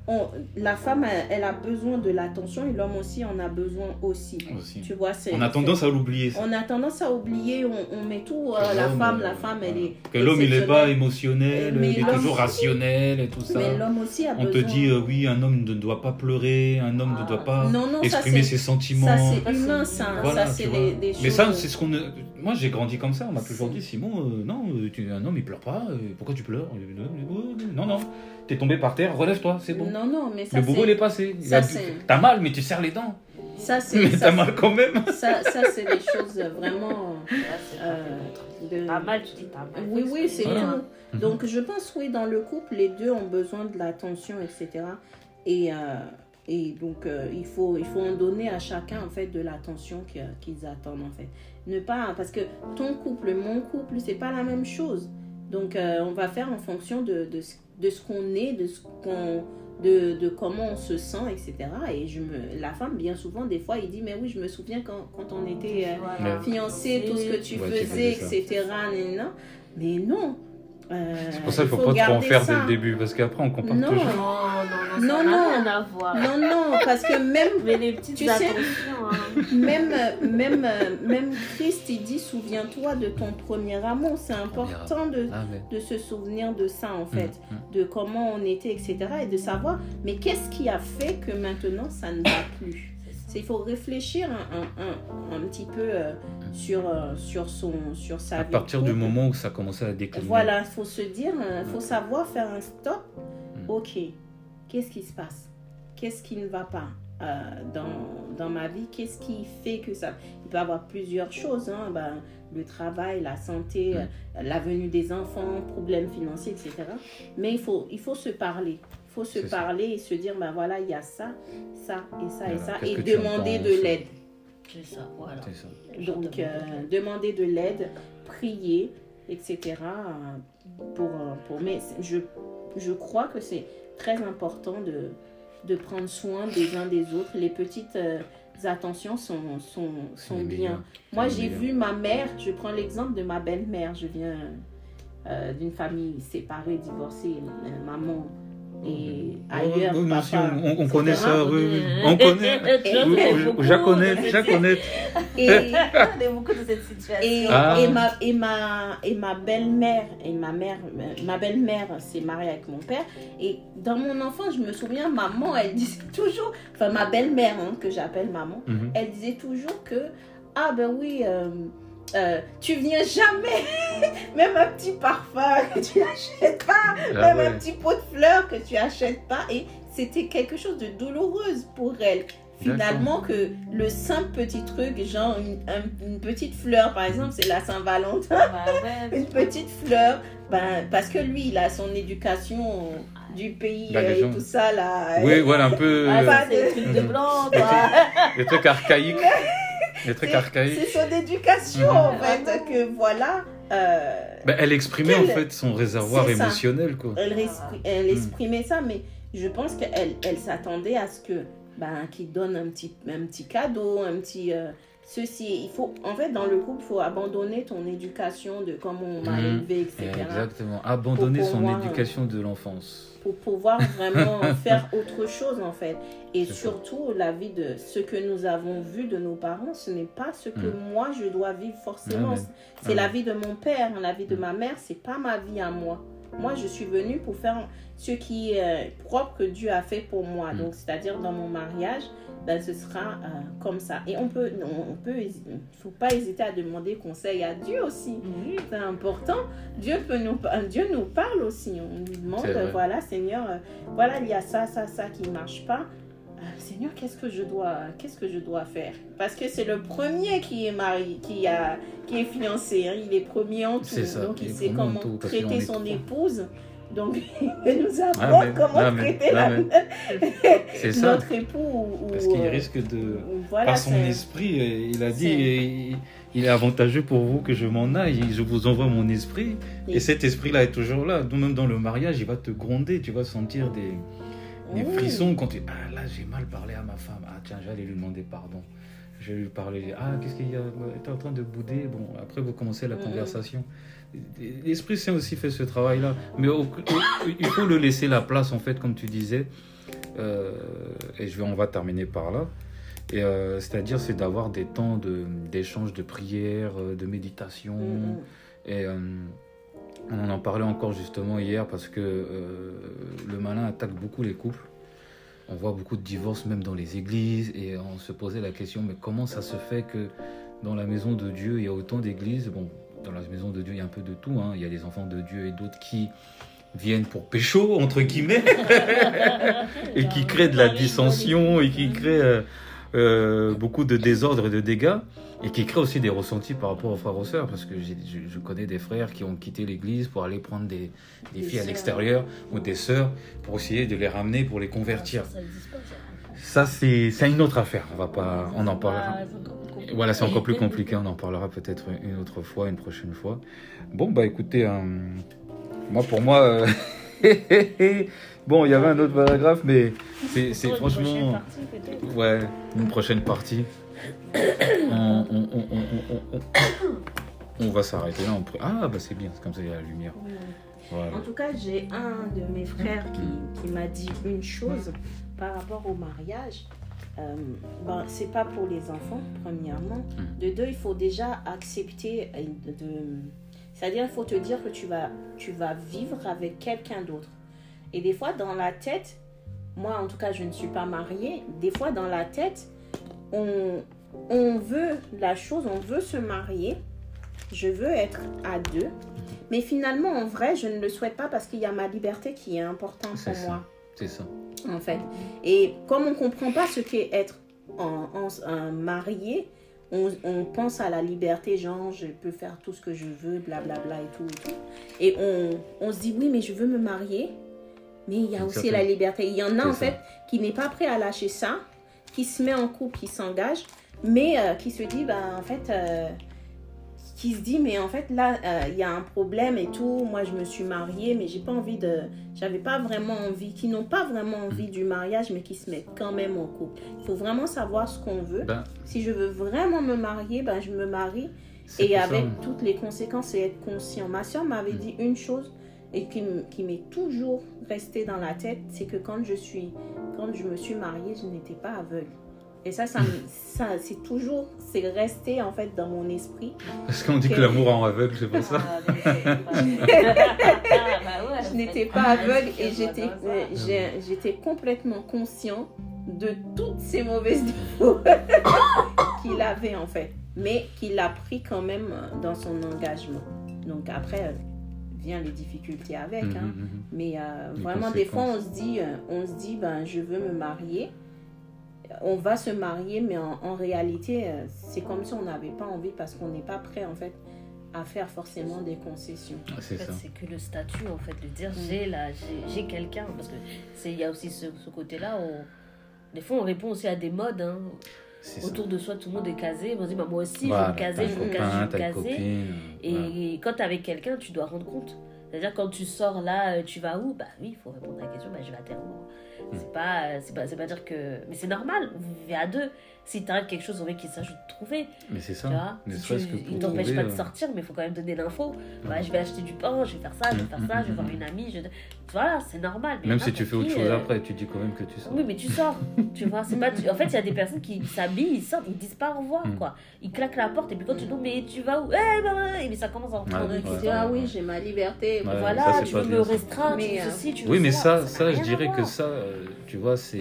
on- la femme, elle, a besoin de l'attention et l'homme aussi en a besoin aussi. Aussi. Tu vois, c'est. On a tendance à l'oublier. ça. On a tendance à oublier, on, on met tout, euh, la femme, euh, la femme, elle est. Que l'homme, il est pas émotionnel, Mais il est toujours rationnel et tout ça. Mais l'homme aussi a On besoin. te dit, euh, oui, un homme ne doit pas pleurer, un homme ne Ah. doit pas non, non, ça exprimer ses sentiments. Ça c'est humain, ça. Voilà, ça c'est des, des choses. Mais ça, c'est ce qu'on. Moi, j'ai grandi comme ça. On m'a toujours dit, Simon, euh, non, euh, tu... un homme, il pleure pas. euh, Pourquoi tu pleures? Non, non. T'es tombé par terre, relève-toi, c'est bon. Non, non, mais ça Le bobo, il c'est. est passé. T'as mal, mais tu serres les dents. Ça c'est. Mais ça, t'as mal quand même. [LAUGHS] Ça, ça c'est des choses vraiment. Euh, de- T'as mal, tu dis t'as mal. Oui, oui, c'est Voilà. tout. Mhm. Donc, je pense, oui, dans le couple, les deux ont besoin de l'attention, etc. Et, euh, et donc, euh, il, faut, il faut en donner à chacun, en fait, de l'attention qu'ils attendent, en fait. Ne pas... Parce que ton couple, mon couple, c'est pas la même chose. Donc, euh, on va faire en fonction de, de, ce- de ce qu'on est, de ce qu'on... De, de comment on se sent, etc. Et je me, la femme, bien souvent, des fois, il dit, mais oui, je me souviens quand, quand on était... euh, Voilà. fiancé, tout ce que tu Ouais, faisais, etc. Mais non. Euh, C'est pour ça qu'il faut faut pas trop en faire ça. dès le début, parce qu'après, on compare Non. Non, toujours. non, non, Non, ça non. rien à voir. Non, non, parce que même, Mais les petites Tu sais- hein. même, même, même Christ, il dit, souviens-toi de ton premier amour. C'est important de, Ah, mais- de se souvenir de ça, en fait, Mm, mm. de comment on était, etc. Et de savoir, mais qu'est-ce qui a fait que maintenant, ça ne va plus? Il faut réfléchir un, un, un, un petit peu euh, sur, euh, sur, son, sur sa À vie. partir du moment où ça commençait à décliner. Voilà, il faut se dire, il faut savoir faire un stop. Mm. Ok, qu'est-ce qui se passe? Qu'est-ce qui ne va pas euh, dans, dans ma vie? Qu'est-ce qui fait que ça... Il peut y avoir plusieurs choses, hein, ben, le travail, la santé, euh, la venue des enfants, problèmes financiers, etc. Mais il faut, il faut se parler. Faut se ça. parler et se dire, ben voilà, il y a ça, ça et ça et ça, et demander de l'aide. C'est ça, voilà. Ça. Donc, euh, demander de l'aide, prier, etc. euh, Pour, euh, pour, mais je, je crois que c'est très important de, de prendre soin des uns des autres. Les petites euh, attentions sont, sont, sont bien. Moi, j'ai vu ma mère, je prends l'exemple de ma belle-mère. Je viens euh, d'une famille séparée, divorcée, euh, maman et ailleurs, nous papa. aussi, on, on- on etc. connaît ça, oui, oui. On connaît. je- connais, de je la cette- connais. Et, [LAUGHS] Je connais beaucoup de cette situation. Et, Ah. et ma, et ma, et ma belle-mère, et ma mère, ma belle-mère s'est mariée avec mon père. Et dans mon enfance, je me souviens, maman, elle disait toujours, enfin ma belle-mère, hein, que j'appelle maman, Mhm. elle disait toujours que, ah ben oui, euh, euh, tu viens jamais, [LAUGHS] même un petit parfum que tu n'achètes pas, Ah même un petit pot de fleurs que tu achètes pas. Et c'était quelque chose de douloureuse pour elle. Finalement, que le simple petit truc, genre une, un- une petite fleur, par exemple, c'est la Saint-Valentin, Bah ouais. [LAUGHS] une petite fleur, ben, parce que lui, il a son éducation du pays Bah, euh, et gens- tout ça, là. Oui, voilà, un peu. Ah, euh, ça, c'est le truc de [LAUGHS] blanc, quoi. Les trucs archaïques. Les trucs C'est- archaïques. C'est son éducation, Mhm. en fait, que voilà. euh, Ben, elle exprimait en fait son réservoir émotionnel, quoi. elle, Mm. exprimait ça, mais je pense qu'elle elle s'attendait à ce que ben, qu'il donne un petit, un petit cadeau, un petit euh, ceci. Il faut, en fait, dans le couple, il faut abandonner ton éducation de comment on m'a Mm. élevé, etc. Exactement. Abandonner son pouvoir- éducation de l'enfance. Pour pouvoir vraiment [LAUGHS] faire autre chose, en fait. Et ça. surtout, la vie de ce que nous avons vu de nos parents, ce n'est pas ce que moi je dois vivre forcément. C'est la vie de mon père, la vie de Mm. ma mère, c'est pas ma vie à moi. Moi, je suis venue pour faire ce qui est euh, propre que Dieu a fait pour moi. Donc, c'est-à-dire dans mon mariage, ben, ce sera euh, comme ça. Et on peut, on, peut, faut pas hésiter à demander conseil à Dieu aussi. C'est important. Dieu peut nous, Dieu nous parle aussi. On lui demande, voilà, Seigneur, euh, voilà, il y a ça, ça, ça qui marche pas. Euh, Seigneur, qu'est-ce que je dois, qu'est-ce que je dois faire? Parce que c'est le premier qui est marié, qui a, qui est fiancé. hein. Il est premier en tout. Ça, Donc il sait comment traiter son épouse. Donc [LAUGHS] il nous apprend Amen, comment amen, traiter la- amen. [LAUGHS] C'est ça. notre époux. Ou, Parce qu'il euh, risque de. voilà, Par son esprit, euh, il a dit il, il est avantageux pour vous que je m'en aille. Je vous envoie mon esprit. Oui. Et cet esprit-là est toujours là. Donc, Même dans le mariage, il va te gronder. Tu vas sentir des, des Oui. frissons quand tu. Ah là, j'ai mal parlé à ma femme. Ah tiens, j'allais lui demander pardon. Je vais lui parler. Ah, qu'est-ce qu'il y a? T'es en train de bouder. Bon, après, vous commencez la Mhm. conversation. L'Esprit Saint aussi fait ce travail-là. Mais au- au- il faut le laisser la place, en fait, comme tu disais. Euh, et je vais, on va terminer par là. Et euh, c'est-à-dire, c'est d'avoir des temps de- d'échange, de, prière, euh, de méditation. Mhm. Et euh, on en parlait encore justement hier parce que le malin attaque beaucoup les couples. On voit beaucoup de divorces même dans les églises et on se posait la question mais comment ça se fait que dans la maison de Dieu il y a autant d'églises? Bon, dans la maison de Dieu il y a un peu de tout. hein. Il y a des enfants de Dieu et d'autres qui viennent pour pécho entre guillemets [LAUGHS] et qui créent de la dissension et qui créent euh, euh, beaucoup de désordre et de dégâts et qui créent aussi des ressentis par rapport aux frères et aux sœurs parce que je, je connais des frères qui ont quitté l'église pour aller prendre des, des Des filles à l'extérieur ou des sœurs pour essayer de les ramener pour les convertir. Ça, c'est une autre affaire, on va pas on en parlera. Voilà, c'est encore plus [LAUGHS] compliqué, on en parlera peut-être une autre fois, une prochaine fois. Bon, bah écoutez, euh, moi pour moi, euh, [LAUGHS] bon, il y avait un autre paragraphe, mais c'est franchement, partie, peut-être. ouais, une prochaine partie. [COUGHS] On, va s'arrêter là. Ah, bah c'est bien, c'est comme ça il y a la lumière. Oui. Voilà. En tout cas, j'ai un de mes frères qui, qui m'a dit une chose par rapport au mariage. Euh, ben, c'est pas pour les enfants, premièrement. Mm. De deux, il faut déjà accepter euh, de. C'est-à-dire, il faut te dire que tu vas, tu vas vivre avec quelqu'un d'autre. Et des fois, dans la tête, moi en tout cas, je ne suis pas mariée. Des fois, dans la tête, on, on veut la chose, on veut se marier. Je veux être à deux. Mais finalement, en vrai, je ne le souhaite pas parce qu'il y a ma liberté qui est importante pour ça. moi, C'est ça. En fait. Et comme on ne comprend pas ce qu'est être en, en- un marié, on, on pense à la liberté, genre je peux faire tout ce que je veux, blablabla et tout. Et, tout. et on, on se dit oui, mais je veux me marier. Mais il y a aussi la liberté. Il y en a en ça. fait qui n'est pas prêt à lâcher ça, qui se met en couple, qui s'engage, mais euh, qui se dit, ben, en fait, euh, qui se dit, mais en fait, là, euh, il y a un problème et tout. Moi, je me suis mariée, mais j'ai pas envie de. J'avais pas vraiment envie, qui n'ont pas vraiment envie Mm. du mariage, mais qui se mettent quand même en couple. Il faut vraiment savoir ce qu'on veut. Ben, Si je veux vraiment me marier, ben, je me marie et ça. avec toutes les conséquences et être conscient. Ma soeur m'avait Mm. dit une chose et qui m'est toujours restée dans la tête, c'est que quand je suis, quand je me suis mariée, je n'étais pas aveugle. Et ça, ça, c'est toujours, c'est resté en fait dans mon esprit. Parce qu'on dit que l'amour rend aveugle, c'est pour ça. Ah, [LAUGHS] Ah, bah Je n'étais pas aveugle et j'étais, complètement conscient de toutes ces mauvaises défauts [LAUGHS] qu'il avait en fait, mais qu'il a pris quand même euh, dans son engagement. Donc après euh, vient les difficultés avec. Mhm, hein. mhm. Mais euh, vraiment, des fois, on se dit, on se dit ben, je veux me marier. On va se marier, mais en, en réalité, euh, c'est comme si on n'avait pas envie parce qu'on n'est pas prêt, en fait, à faire forcément des concessions. Ah, En C'est fait, ça. c'est que le statut, en fait, de dire Mm. j'ai là, j'ai quelqu'un, parce que c'est il y a aussi ce, ce côté-là où des fois on répond aussi à des modes. hein. Ça. Autour de soi, tout le monde est casé. On se dit bah, moi aussi, Voilà, je veux me caser, je veux un me caser, je me Et voilà. quand t'es avec quelqu'un, tu dois rendre compte. C'est-à-dire quand tu sors là, euh, tu vas où? Bah oui, il faut répondre à la question, bah je vais à tel endroit. Mm. C'est pas, euh, c'est pas, c'est pas dire que... Mais c'est normal, vous vivez à deux. Si t'arrives quelque chose, au mec qui s'ajoute de trouver. Mais c'est Tu ça. vois Si tu- que Il t'empêche trouver, pas de euh, sortir, mais il faut quand même donner l'info. Bah, Ouais. je vais acheter du pain, je vais faire ça, je vais faire ça, je vais voir une amie. Je... Voilà, c'est normal. mais Même si tu fais autre chose euh, après, tu dis quand même que tu sors. Oui, mais tu sors, [LAUGHS] tu vois. C'est pas. En fait, il y a des personnes qui s'habillent, ils sortent, ils disent pas au revoir, quoi. Ils claquent la porte et puis quand tu dis mais tu vas où? Eh ben, ouais. Et mais ça commence à. Ouais, Tu dis, ah oui, j'ai ma liberté. Ouais, voilà, tu pas veux me ça. restreindre, tu Mais, veux euh, ceci, tu veux Oui, mais ça, je dirais que ça, euh, tu vois, c'est.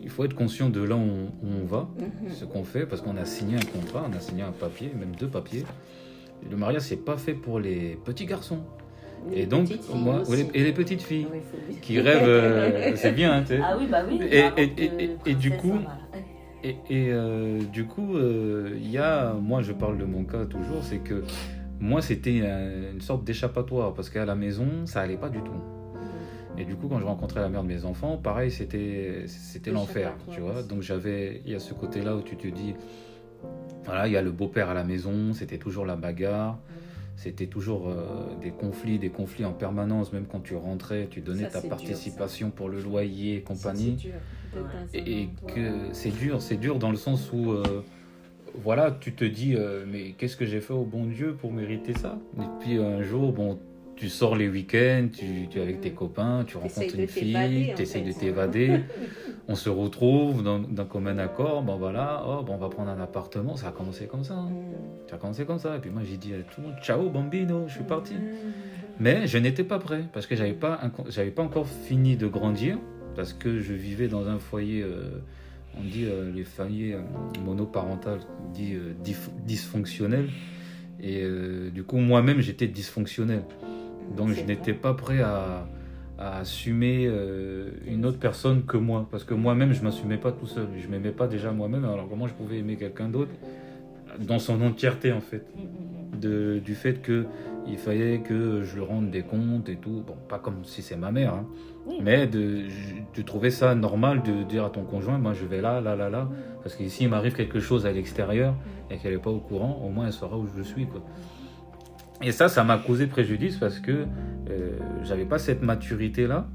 Il faut être conscient de là où on, où on va, Mhm. ce qu'on fait, parce qu'on a signé un contrat, on a signé un papier, même deux papiers. Le mariage, c'est pas fait pour les petits garçons. Les Et donc, moi, aussi. et les petites filles Oui, dire. qui rêvent, euh, [LAUGHS] c'est bien, hein, tu sais. Ah oui, bah oui. Et- et- donc, et- euh, et- et du coup-. [LAUGHS] Et, euh, du coup, euh, il y a, moi je parle de mon cas toujours, c'est que moi c'était euh, une sorte d'échappatoire parce qu'à la maison ça allait pas du tout. Et du coup, quand je rencontrais la mère de mes enfants, pareil, c'était c'était l'enfer, tu vois. Donc j'avais, il y a ce côté-là où tu te dis, voilà, il y a le beau-père à la maison, c'était toujours la bagarre. c'était toujours euh, des conflits, des conflits en permanence. Même quand tu rentrais, tu donnais Ça, ta dur, participation pour le loyer et compagnie. Dur Et que c'est dur, c'est dur dans le sens où, euh, voilà, tu te dis, euh, mais qu'est-ce que j'ai fait au bon Dieu pour mériter ça? Et puis un jour, bon, tu sors les week-ends, tu, tu es avec tes copains, tu rencontres une fille, tu essayes de t'évader, [LAUGHS] on se retrouve dans- d'un commun accord, bon voilà, oh, bon, on va prendre un appartement, ça a commencé comme ça. hein. Mm. Ça a commencé comme ça, et puis moi j'ai dit à tout le monde, ciao bambino, je suis parti. Mm. Mais je n'étais pas prêt parce que j'avais pas j'avais pas encore fini de grandir parce que je vivais dans un foyer euh, on dit euh, les foyers euh, monoparentales dit euh, dysfonctionnels et du coup moi-même j'étais dysfonctionnel donc je n'étais pas prêt à, à assumer euh, une autre personne que moi parce que moi-même je m'assumais pas tout seul je m'aimais pas déjà moi-même alors comment je pouvais aimer quelqu'un d'autre dans son entièreté en fait? De, du fait que il fallait que je rende des comptes et tout. Bon, pas comme si c'est ma mère, hein. Oui. mais de, de trouver ça normal de dire à ton conjoint, moi je vais là, là, là, là, parce que s'il m'arrive quelque chose à l'extérieur et qu'elle n'est pas au courant, au moins elle saura où je suis, quoi. Et ça, ça m'a causé préjudice parce que euh, j'avais pas cette maturité là,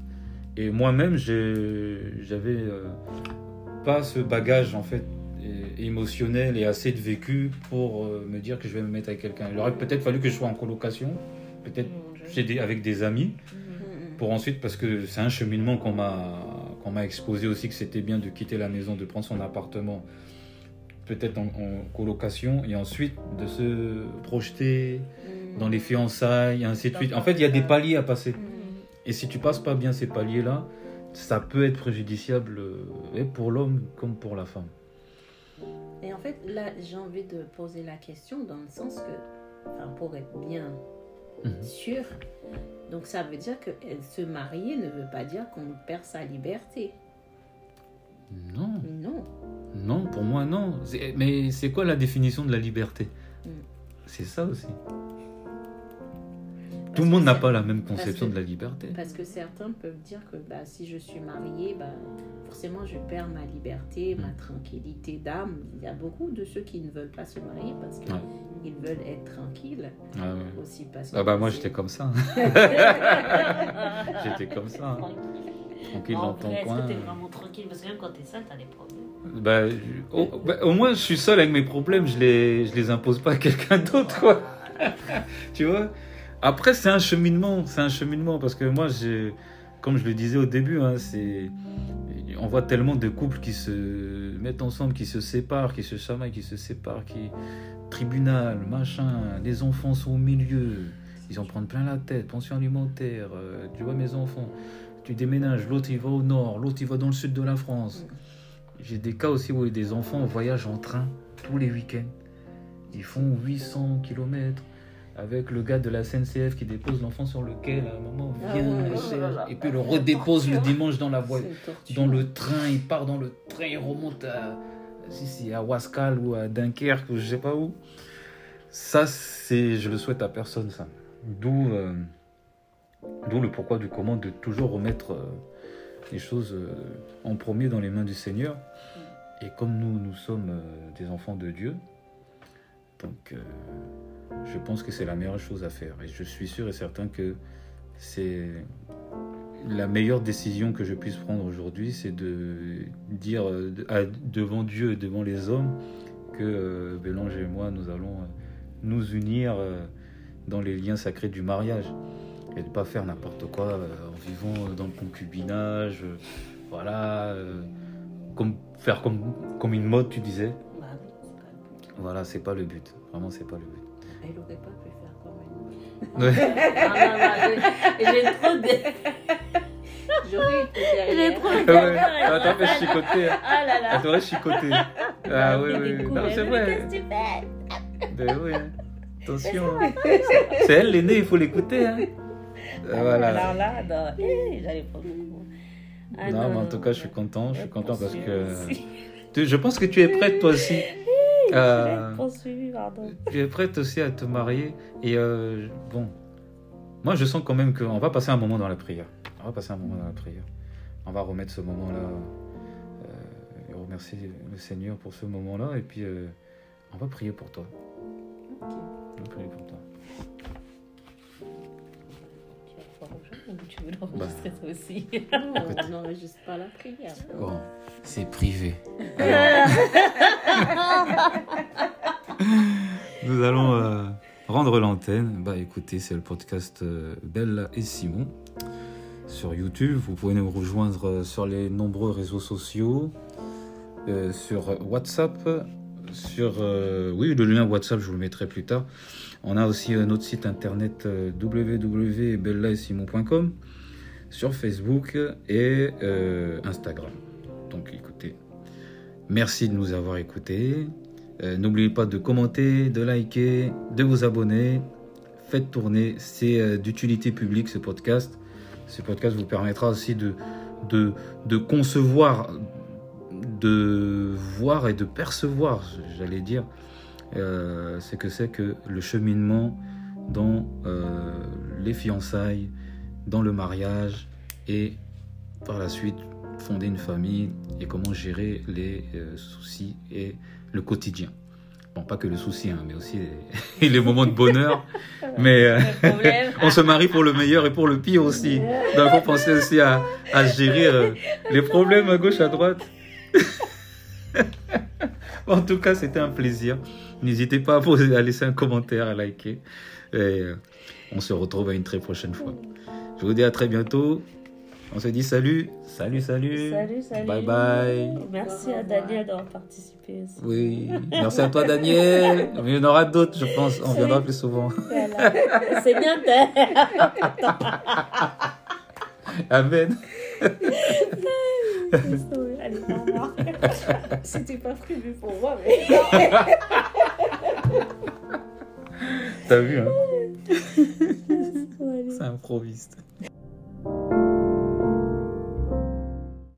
et moi-même j'avais euh, pas ce bagage en fait émotionnel et assez de vécu pour euh, me dire que je vais me mettre avec quelqu'un. Il aurait peut-être fallu que je sois en colocation, peut-être avec des amis, Mm. pour ensuite, parce que c'est un cheminement qu'on m'a qu'on m'a exposé aussi, que c'était bien de quitter la maison, de prendre son appartement, peut-être en, en colocation, et ensuite de se projeter Mm. dans les fiançailles, et ainsi de suite. En fait, il y a des paliers à passer. Mm. Et si tu passes pas bien ces paliers-là, ça peut être préjudiciable euh, et pour l'homme comme pour la femme. Et en fait, là, j'ai envie de poser la question dans le sens que, enfin, pour être bien Mhm. sûr, donc ça veut dire que elle se marier ne veut pas dire qu'on perd sa liberté. Non, Non. Non, pour moi non. C'est- Mais c'est quoi la définition de la liberté? Mm. C'est ça aussi. Parce Tout le monde n'a pas la même conception que- de la liberté. Parce que certains peuvent dire que bah, si je suis mariée, bah, forcément je perds ma liberté, ma Mm. tranquillité d'âme. Il y a beaucoup de ceux qui ne veulent pas se marier parce qu'ils Ouais. veulent être tranquilles Ah, ouais. aussi. Parce que Ah bah moi j'étais comme ça. [LAUGHS] J'étais comme ça. Tranquille En dans ton vrai, est-ce coin. que t'es vraiment tranquille? Parce que même quand t'es seul, t'as des problèmes. Bah, bah, au moins je suis seul avec mes problèmes, je les, je les impose pas à quelqu'un d'autre quoi. [LAUGHS] tu vois? Après c'est un cheminement, c'est un cheminement parce que moi comme je le disais au début, hein, on voit tellement de couples qui se mettent ensemble, qui se séparent, qui se chamaillent, qui se séparent, qui tribunal, machin, les enfants sont au milieu, ils en prennent plein la tête, pension alimentaire, euh, tu vois mes enfants, tu déménages, l'autre il va au nord, l'autre il va dans le sud de la France. J'ai des cas aussi où des enfants voyagent en train tous les week-ends. Ils font 800 km avec le gars de la SNCF qui dépose l'enfant sur le quai. Là, maman, Ah ouais. cherche. Et puis le redépose le dimanche dans la voie, dans le train. Il part dans le train, il remonte à, si, si, à Wascal ou à Dunkerque ou je sais pas où. Ça, c'est, je le souhaite à personne, ça. D'où, euh, d'où le pourquoi du comment de toujours remettre euh, les choses euh, en premier dans les mains du Seigneur. Et comme nous, nous sommes euh, des enfants de Dieu, donc euh, je pense que c'est la meilleure chose à faire. Et je suis sûr et certain que c'est la meilleure décision que je puisse prendre aujourd'hui, c'est de dire devant Dieu et devant les hommes que Bélange et moi, nous allons nous unir dans les liens sacrés du mariage et de pas faire n'importe quoi euh, en vivant dans le concubinage, euh, voilà, euh, comme faire comme comme une mode, tu disais. Bah oui, c'est pas le but. Voilà, c'est pas le but. Vraiment, c'est pas le but. Elle aurait pas pu faire comme elle. [LAUGHS] Ouais. Ah, non, non, j'ai- j'ai trop de. [LAUGHS] J'aurais été trop Ouais, de. ouais. Ah, t'as fait chicoter. hein. Ah là là. [LAUGHS] Ah, t'aurais chicoté. Ah oui, oui. Non, c'est vrai. Ben oui. Attention. C'est elle l'aînée, il faut l'écouter. Hein. Euh, Voilà. Alors là, non. Eh, j'allais pas beaucoup. Ah, non, mais en tout cas, je suis content. Je suis content parce que tu- je pense que tu es prête toi aussi. [LAUGHS] Euh, tu es prête aussi à te marier. Et euh, bon, moi, je sens quand même qu'on va passer un moment dans la prière. On va passer un moment dans la prière. On va remettre ce moment-là euh, et remercier le Seigneur pour ce moment-là. Et puis, euh, on va prier pour toi. Ok. On va prier pour toi. Soir ou tu veux l'enregistrer ça aussi Non, on n'enregistre pas la prière. Bon, c'est privé. [LAUGHS] Nous allons euh, rendre l'antenne. Bah écoutez, c'est le podcast euh, Bella et Simon sur YouTube. Vous pouvez nous rejoindre euh, sur les nombreux réseaux sociaux, euh, sur WhatsApp, sur euh, oui le lien WhatsApp je vous le mettrai plus tard. On a aussi notre site internet euh, www.bellaetsimon.com sur Facebook et euh, Instagram. Donc écoutez, merci de nous avoir écoutés. N'oubliez pas de commenter, de liker, de vous abonner. Faites tourner, c'est d'utilité publique ce podcast. Ce podcast vous permettra aussi de concevoir, de voir et de percevoir, j'allais dire, euh, ce que c'est que le cheminement dans euh, les fiançailles, dans le mariage et par la suite fonder une famille et comment gérer les euh, soucis et le quotidien. Bon, pas que le souci, hein, mais aussi les, [LAUGHS] les moments de bonheur. [LAUGHS] mais euh, [LAUGHS] on se marie pour le meilleur et pour le pire aussi. Donc, faut penser aussi à, à gérer euh, les problèmes à gauche, à droite. [LAUGHS] en tout cas, c'était un plaisir. N'hésitez pas à, poser, à laisser un commentaire, à liker. Et euh, on se retrouve à une très prochaine fois. Je vous dis à très bientôt. On se dit salut. Salut, salut. Salut, salut. Bye bye. Merci à Daniel d'avoir participé aussi. Oui, merci à toi Daniel. Il y en aura d'autres, je pense. On viendra plus souvent. Voilà. C'est bien. [LAUGHS] Amen. [LAUGHS] Allez. [LAUGHS] C'était pas prévu pour moi, mais. T'as vu, hein? [LAUGHS] C'est improviste.